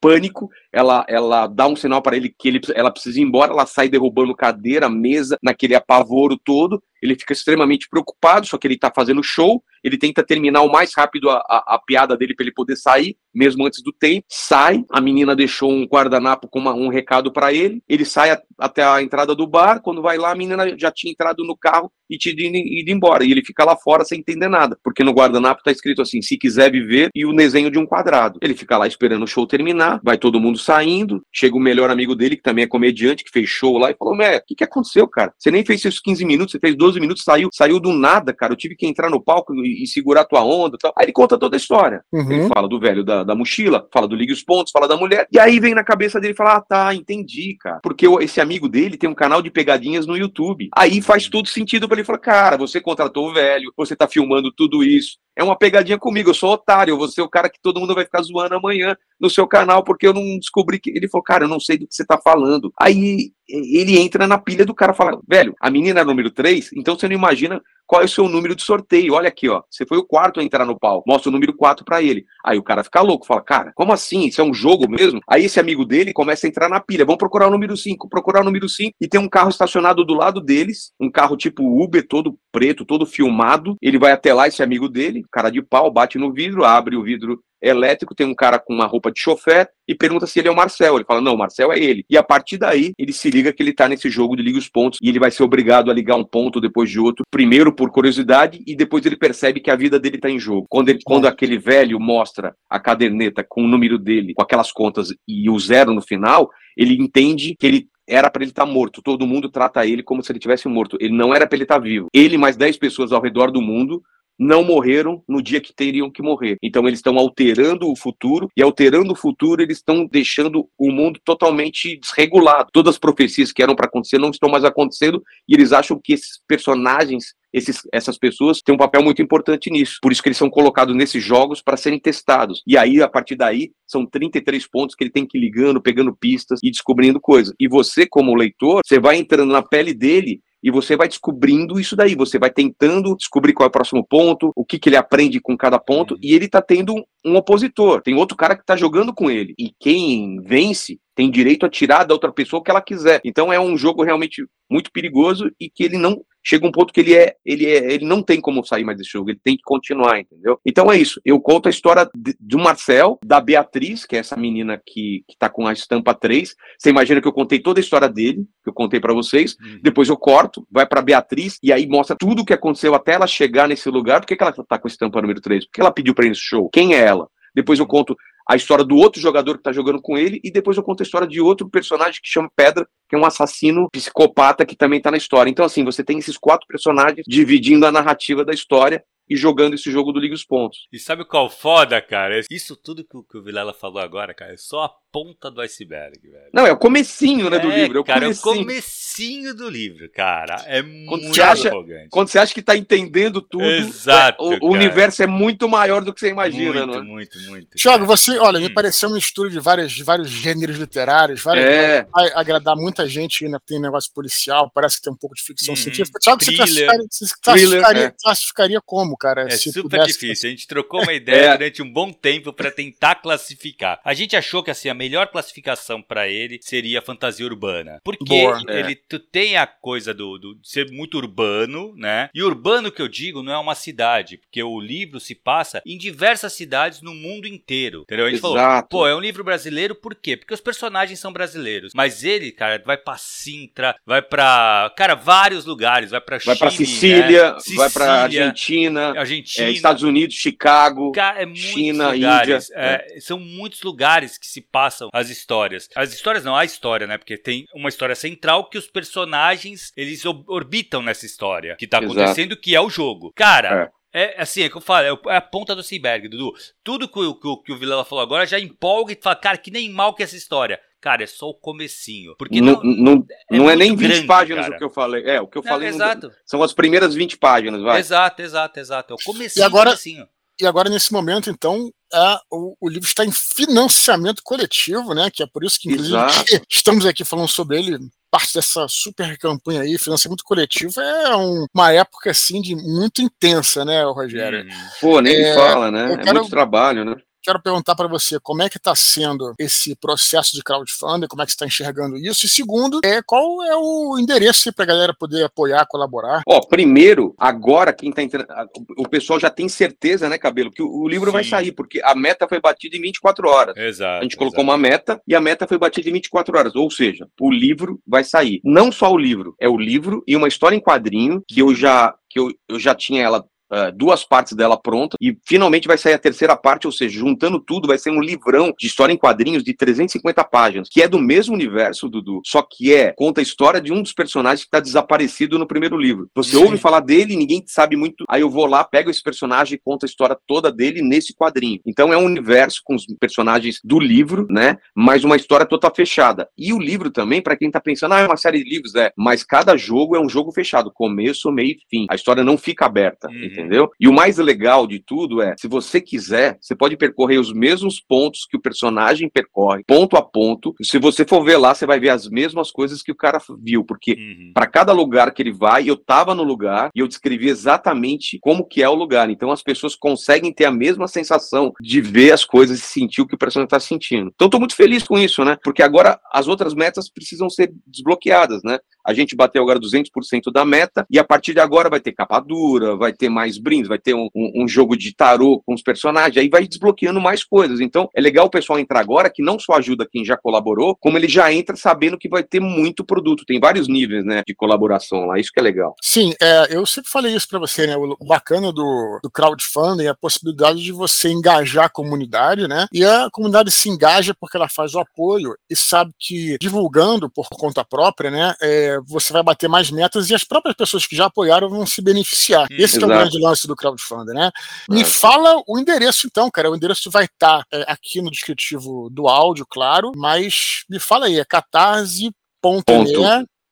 pânico, ela, ela dá um sinal para ele que ele, ela precisa ir embora, ela sai derrubando cadeira, mesa, naquele apavoro todo, ele fica extremamente preocupado, só que ele está fazendo show, ele tenta terminar o mais rápido a, a, a piada dele para ele poder sair, mesmo antes do tempo, sai, a menina deixou um guardanapo com uma, um recado para ele, ele sai a, até a entrada do bar, quando vai lá, a menina já tinha entrado no carro e te ido, ido embora, e ele fica lá fora sem entender nada, porque no guardanapo tá escrito assim, se quiser viver, e o desenho de um quadrado. Ele fica lá esperando o show terminar, vai todo mundo saindo, chega o melhor amigo dele, que também é comediante, que fez show lá, e falou: Mé, o que, que aconteceu, cara? Você nem fez seus 15 minutos, você fez 12 minutos, saiu, saiu do nada, cara. Eu tive que entrar no palco e, e segurar tua onda e tal. Aí ele conta toda a história. Uhum. Ele fala do velho da, da mochila, fala do Ligue os Pontos, fala da mulher. E aí vem na cabeça dele falar: Ah, tá, entendi, cara. Porque esse amigo dele tem um canal de pegadinhas no YouTube. Aí faz todo sentido para ele falar: Cara, você contratou o velho, você tá filmando tudo isso é uma pegadinha comigo, eu sou otário, vou ser o cara que todo mundo vai ficar zoando amanhã no seu canal, porque eu não descobri que. Ele falou, cara, eu não sei do que você tá falando. Aí ele entra na pilha do cara fala, velho, a menina é número 3, então você não imagina qual é o seu número de sorteio. Olha aqui, ó. Você foi o quarto a entrar no pau. Mostra o número 4 para ele. Aí o cara fica louco, fala, cara, como assim? Isso é um jogo mesmo? Aí esse amigo dele começa a entrar na pilha. Vamos procurar o número 5, procurar o número 5 e tem um carro estacionado do lado deles, um carro tipo Uber, todo preto, todo filmado. Ele vai até lá, esse amigo dele, cara de pau, bate no vidro, abre o vidro elétrico, tem um cara com uma roupa de chofer e pergunta se ele é o Marcel. Ele fala, não, o Marcel é ele. E a partir daí, ele se liga que ele tá nesse jogo de liga os pontos e ele vai ser obrigado a ligar um ponto depois de outro, primeiro por curiosidade e depois ele percebe que a vida dele tá em jogo. Quando, ele, quando aquele velho mostra a caderneta com o número dele, com aquelas contas e o zero no final, ele entende que ele era para ele estar tá morto. Todo mundo trata ele como se ele tivesse morto. Ele não era para ele estar tá vivo. Ele mais 10 pessoas ao redor do mundo não morreram no dia que teriam que morrer. Então eles estão alterando o futuro e alterando o futuro eles estão deixando o mundo totalmente desregulado. Todas as profecias que eram para acontecer não estão mais acontecendo e eles acham que esses personagens esses, essas pessoas têm um papel muito importante nisso. Por isso que eles são colocados nesses jogos para serem testados. E aí, a partir daí, são 33 pontos que ele tem que ir ligando, pegando pistas e descobrindo coisas. E você, como leitor, você vai entrando na pele dele e você vai descobrindo isso daí, você vai tentando descobrir qual é o próximo ponto, o que, que ele aprende com cada ponto, uhum. e ele tá tendo um, um opositor, tem outro cara que tá jogando com ele, e quem vence tem direito a tirar da outra pessoa o que ela quiser. Então é um jogo realmente muito perigoso e que ele não chega um ponto que ele é, ele é, ele não tem como sair mais desse jogo, ele tem que continuar, entendeu? Então é isso. Eu conto a história de, do Marcel, da Beatriz, que é essa menina que, que tá com a estampa 3. Você imagina que eu contei toda a história dele, que eu contei para vocês. Uhum. Depois eu corto, vai para Beatriz e aí mostra tudo o que aconteceu até ela chegar nesse lugar. Por que, que ela tá com a estampa número 3? Por que ela pediu para ir nesse show? Quem é ela? Depois eu conto a história do outro jogador que está jogando com ele, e depois eu conto a história de outro personagem que chama Pedra, que é um assassino psicopata que também está na história. Então, assim, você tem esses quatro personagens dividindo a narrativa da história, e jogando esse jogo do Liga os Pontos. E sabe qual foda, cara? Isso tudo que o, que o Vilela falou agora, cara, é só a ponta do iceberg, velho. Não, é o comecinho, né, do é, livro. É o cara, comecinho. é o comecinho do livro, cara. É quando muito acha, arrogante. Quando você acha que tá entendendo tudo, Exato, o, o, universo é muito maior do que você imagina, muito, não é? Muito, muito. Thiago, você, olha, hum. me pareceu um estudo de vários, vários gêneros literários, vários, é. vai agradar muita gente, né? Tem negócio policial, parece que tem um pouco de ficção hum, científica. Thiago, você classificaria, você classificaria, é. classificaria como, cara? É super difícil. A gente trocou uma ideia é. durante um bom tempo para tentar classificar. A gente achou que assim, a melhor classificação para ele seria fantasia urbana. Porque Boa, ele é. tem a coisa do, do ser muito urbano, né? E urbano que eu digo não é uma cidade, porque o livro se passa em diversas cidades no mundo inteiro. Entendeu? A gente Exato. falou, pô, é um livro brasileiro por quê? Porque os personagens são brasileiros. Mas ele, cara, vai pra Sintra, vai pra, cara, vários lugares, vai pra Chile, vai pra Sicília, né? Sicília vai pra Argentina, Argentina é, Estados Unidos, Chicago, cara, é China, lugares, Índia. É, são muitos lugares que se passam as histórias. As histórias não, a história, né? Porque tem uma história central que os personagens, eles orbitam nessa história que tá acontecendo, Exato. que é o jogo. Cara, é. É assim, é que eu falo, é, é a ponta do iceberg, Dudu. Tudo que, que, que o Vilela falou agora já empolga e fala, cara, que nem mal que é essa história. Cara, é só o comecinho. Porque não, não, é, não é nem 20 grande, páginas cara. o que eu falei. É, o que eu não, falei. Exato. Não, são as primeiras 20 páginas, vai. Exato, exato, exato. É o comecinho. E agora, comecinho. E agora, nesse momento, então, o, o, livro está em financiamento coletivo, né? Que é por isso que, inclusive, estamos aqui falando sobre ele. Parte dessa super campanha aí, financiamento coletivo, é um, uma época assim de muito intensa, né, Rogério? Hum. Pô, nem é, fala, né? É quero, muito trabalho, né? Quero perguntar para você como é que está sendo esse processo de crowdfunding, como é que você está enxergando isso, e segundo, é, qual é o endereço para a galera poder apoiar, colaborar? Ó, primeiro, agora quem está entrando, o pessoal já tem certeza, né, Cabelo, que o, livro Sim. vai sair, porque a meta foi batida em 24 horas. Exato. A gente colocou exato. uma meta e a meta foi batida em 24 horas, ou seja, o livro vai sair. Não só o livro, é o livro e uma história em quadrinho que eu já que eu, eu já tinha ela uh, duas partes dela pronta e finalmente vai sair a terceira parte, ou seja, juntando tudo, vai ser um livrão de história em quadrinhos de 350 páginas, que é do mesmo universo, Dudu, só que é conta a história de um dos personagens que está desaparecido no primeiro livro. Você Sim. ouve falar dele, ninguém sabe muito, aí eu vou lá, pego esse personagem e conto a história toda dele nesse quadrinho. Então é um universo com os personagens do livro, né? Mas uma história toda fechada. E o livro também, para quem tá pensando, ah, é uma série de livros, é, mas cada jogo é um jogo fechado, começo, meio e fim. A história não fica aberta, uhum. entendeu? E o mais legal de tudo é, se você quiser, você pode percorrer os mesmos pontos que o personagem percorre, ponto a ponto. Se você for ver lá, você vai ver as mesmas coisas que o cara viu, porque uhum. para cada lugar que ele vai, eu tava no lugar e eu descrevi exatamente como que é o lugar. Então as pessoas conseguem ter a mesma sensação de ver as coisas e sentir o que o personagem está sentindo. Então estou muito feliz com isso, né? Porque agora as outras metas precisam ser desbloqueadas, né? A gente bateu agora 200% da meta e a partir de agora vai ter capa dura, vai ter mais brindes, vai ter um, um, um, jogo de tarô com os personagens, aí vai desbloqueando mais coisas. Então é legal o pessoal entrar agora que não só ajuda quem já colaborou, como ele já entra sabendo que vai ter muito produto. Tem vários níveis, né, de colaboração lá. Isso que é legal. Sim, é, eu sempre falei isso para você, né? O bacana do, do crowdfunding é a possibilidade de você engajar a comunidade, né? E a comunidade se engaja porque ela faz o apoio e sabe que divulgando por conta própria, né? É, você vai bater mais metas e as próprias pessoas que já apoiaram vão se beneficiar. Hum, Esse é o grande lance do crowdfunding, né? Me fala o endereço, então, cara. O endereço vai estar tá, é, aqui no descritivo do áudio, claro, mas me fala aí, é catarse.me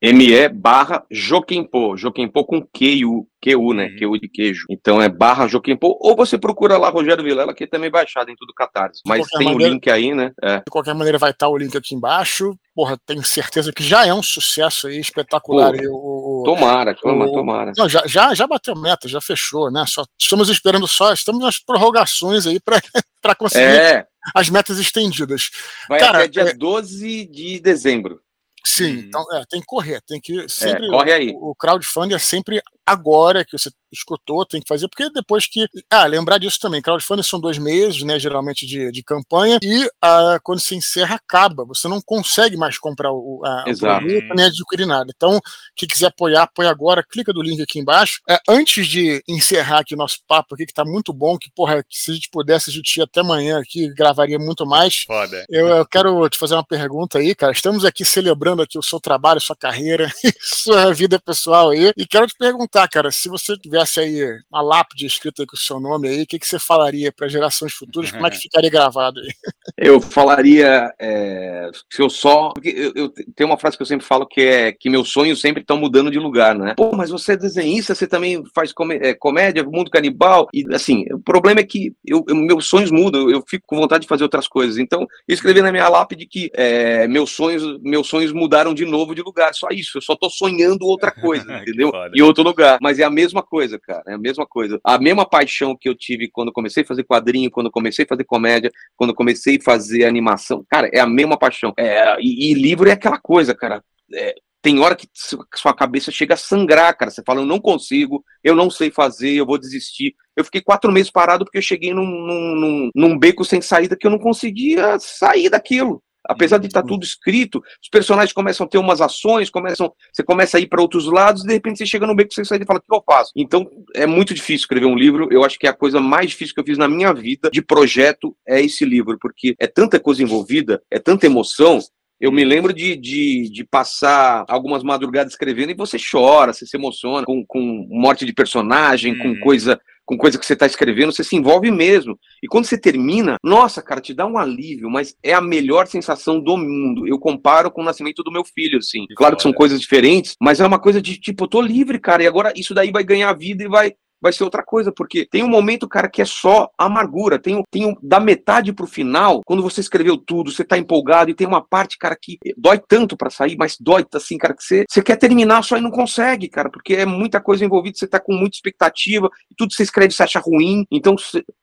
ME barra Joquempo, Joquempo com Q-U, Q-U, né? Uhum. Q-U de queijo. Então é barra Joquempo, ou você procura lá Rogério Vilela, que é também baixado em tudo Catarse. Mas tem maneira, o link aí, né? É. De qualquer maneira vai estar o link aqui embaixo. Porra, tenho certeza que já é um sucesso aí, espetacular. Pô, o, tomara, o, tomara. Não, já, já, já bateu meta, já fechou, né? Só, estamos esperando só, estamos nas prorrogações aí para conseguir é. as metas estendidas. Vai Cara, até dia é... 12 de dezembro. Sim, hum. então é, tem que correr, tem que é, sempre. É, corre aí. O, o crowdfunding é sempre agora que você escutou, tem que fazer, porque depois que. Ah, lembrar disso também, crowdfunding são dois meses, né, geralmente de, de campanha, e ah, quando se encerra, acaba. Você não consegue mais comprar o, a, o produto nem adquirir nada. Então, quem quiser apoiar, apoia agora, clica do link aqui embaixo. É, antes de encerrar aqui o nosso papo aqui, que tá muito bom, que, porra, se a gente pudesse, a gente ia até amanhã aqui, gravaria muito mais. Foda. Eu, eu quero te fazer uma pergunta aí, cara. Estamos aqui celebrando aqui o seu trabalho, sua carreira, sua vida pessoal aí, e quero te perguntar, cara, se você tivesse aí uma lápide escrita com o seu nome aí, o que, que você falaria para gerações futuras? Como é que ficaria gravado aí? Eu falaria é, se eu só. Porque eu, eu tenho uma frase que eu sempre falo que é que meus sonhos sempre estão mudando de lugar, né? Pô, mas você é desenhista, você também faz é, comédia, mundo canibal. E assim, o problema é que eu, eu, meus sonhos mudam, eu, fico com vontade de fazer outras coisas. Então, eu escrevi na minha lápide que é, meus, sonhos, meus sonhos mudaram de novo de lugar. Só isso, eu só tô sonhando outra coisa, entendeu? Em outro lugar. Mas é a mesma coisa, cara. É a mesma coisa. A mesma paixão que eu tive quando comecei a fazer quadrinho, quando comecei a fazer comédia, quando comecei a fazer animação. Cara, é a mesma paixão. É, e, e livro é aquela coisa, cara. É, tem hora que sua cabeça chega a sangrar, cara. Você fala, eu não consigo, eu não sei fazer, eu vou desistir. Eu fiquei quatro meses parado porque eu cheguei num, num, num beco sem saída que eu não conseguia sair daquilo. Apesar de estar tá tudo escrito, os personagens começam a ter umas ações, começam, você começa a ir para outros lados, e de repente você chega no meio que você sai e fala: o que eu faço? Então é muito difícil escrever um livro. Eu acho que é a coisa mais difícil que eu fiz na minha vida de projeto é esse livro, porque é tanta coisa envolvida, é tanta emoção, eu me lembro de, de, de, passar algumas madrugadas escrevendo e você chora, você se emociona com, com morte de personagem, com uhum. coisa com coisa que você está escrevendo, você se envolve mesmo. E quando você termina, nossa, cara, te dá um alívio, mas é a melhor sensação do mundo. Eu comparo com o nascimento do meu filho, assim. Claro que são coisas diferentes, mas é uma coisa de tipo, eu tô livre, cara, e agora isso daí vai ganhar vida e vai vai ser outra coisa, porque tem um momento, cara, que é só amargura. Tem, tem um, da metade pro final, quando você escreveu tudo, você tá empolgado e tem uma parte, cara, que dói tanto para sair, mas dói assim, cara, que você, você quer terminar só e não consegue, cara, porque é muita coisa envolvida, você tá com muita expectativa, e tudo que você escreve você acha ruim. Então,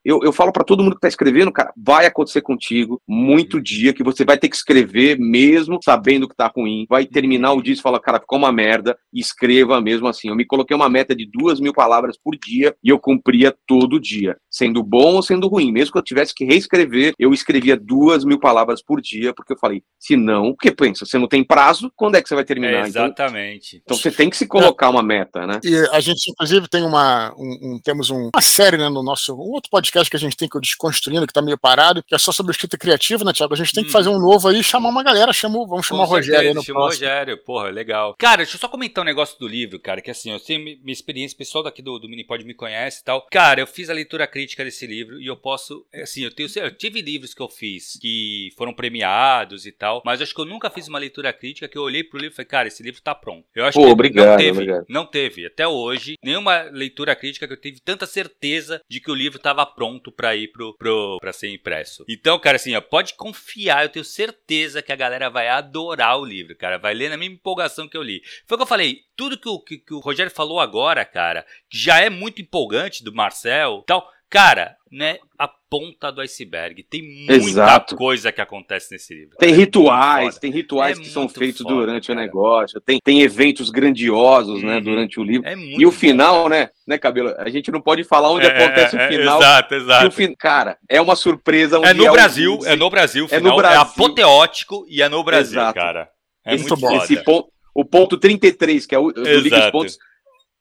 eu, eu falo para todo mundo que tá escrevendo, cara, vai acontecer contigo muito dia que você vai ter que escrever mesmo sabendo que tá ruim, vai terminar o dia e fala, cara, ficou uma merda, escreva mesmo assim. Eu me coloquei uma meta de duas mil palavras por dia dia e eu cumpria todo dia, sendo bom ou sendo ruim. Mesmo que eu tivesse que reescrever, eu escrevia duas mil palavras por dia, porque eu falei, se não, porque pensa, você não tem prazo, quando é que você vai terminar? É, exatamente. Então, então, você tem que se colocar uma meta, né? E a gente, inclusive, tem uma, um, um, temos um, uma série né, no nosso, um outro podcast que a gente tem que eu desconstruindo, que tá meio parado, que é só sobre escrita criativa, né, Thiago? A gente tem que hum. fazer um novo aí, chamar uma galera, chamou, vamos chamar Com o Rogério aí no Chamou o Rogério, porra, legal. Cara, deixa eu só comentar um negócio do livro, cara, que assim, eu tenho minha experiência, pessoal daqui do, do Minipod me conhece e tal. Cara, eu fiz a leitura crítica desse livro e eu posso, assim, eu tenho, eu tive livros que eu fiz que foram premiados e tal, mas acho que eu nunca fiz uma leitura crítica que eu olhei pro livro e falei, cara, esse livro tá pronto. Eu acho Pô, que obrigado, não teve, obrigado. não teve, até hoje, nenhuma leitura crítica que eu tive tanta certeza de que o livro tava pronto para ir pro, pro, pra ser impresso. Então, cara, assim, ó, pode confiar, eu tenho certeza que a galera vai adorar o livro, cara, vai ler na mesma empolgação que eu li. Foi o que eu falei, tudo que o, que, que o Rogério falou agora, cara, já é muito empolgante do Marcel tal, cara, né, a ponta do iceberg. Tem muita Exato. coisa que acontece nesse livro. Tem cara. rituais, tem rituais é que são feitos foda, durante cara. o negócio, tem, tem eventos grandiosos, né, uhum. né, durante o livro. É e o final, foda. né, né, Cabelo? A gente não pode falar onde é, acontece o é, final. exato, exato. Fi... Cara, é uma surpresa. é no é Brasil, é no Brasil, final, é, no Brasil. é apoteótico e é no Brasil, exato. cara. É esse, muito bom. Esse ponto, o ponto 33, que é o, os pontos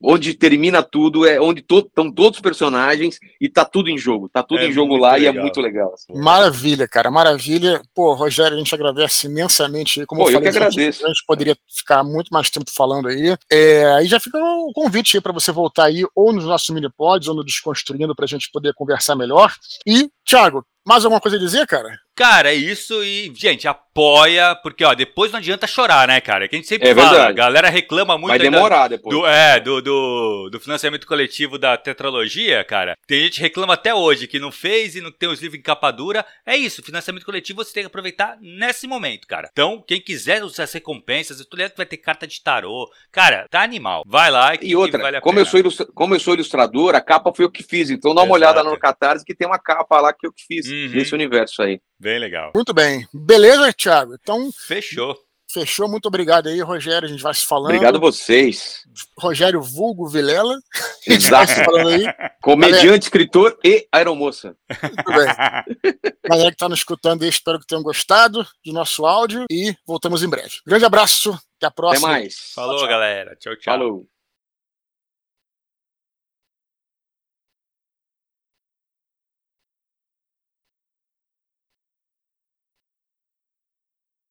onde termina tudo, é onde estão to, todos os personagens e tá tudo em jogo. Tá tudo é em jogo lá legal. e é muito legal. Assim. Maravilha, cara, maravilha. Pô, Rogério, a gente agradece imensamente. Como Pô, eu, falei, eu que agradeço. A gente, poderia ficar muito mais tempo falando aí. É, aí já fica o um convite aí para você voltar aí, ou nos nossos mini-pods, ou no Desconstruindo, para a gente poder conversar melhor. E, Thiago, mais alguma coisa a dizer, cara? Cara, é isso e, gente, apoia, porque, ó, depois não adianta chorar, né, cara? Que a gente sempre é fala, verdade. a galera reclama muito. Vai demorar depois. Do, é, do, do, do, financiamento coletivo da tetralogia, cara. Tem gente que reclama até hoje que não fez e não tem os livros em capa dura. É isso, financiamento coletivo você tem que aproveitar nesse momento, cara. Então, quem quiser usar as recompensas, eu tô ligado que vai ter carta de tarô. Cara, tá animal. Vai lá e, e outra, vale como, eu sou como eu sou ilustrador, a capa foi eu que fiz. Então dá uma Exato. olhada no Catarse que tem uma capa lá que eu que fiz uhum. nesse universo aí. Bem legal. Muito bem. Beleza, Thiago? Então. Fechou. Fechou, muito obrigado aí, Rogério. A gente vai se falando. Obrigado vocês. Rogério Vulgo Vilela. Exato. Comediante, Galera... escritor e aeromoça. Muito bem. Galera que está nos escutando aí, espero que tenham gostado do nosso áudio e voltamos em breve. Grande abraço, até a próxima. Até mais. Falou, tchau, tchau. galera. Tchau, tchau. Falou.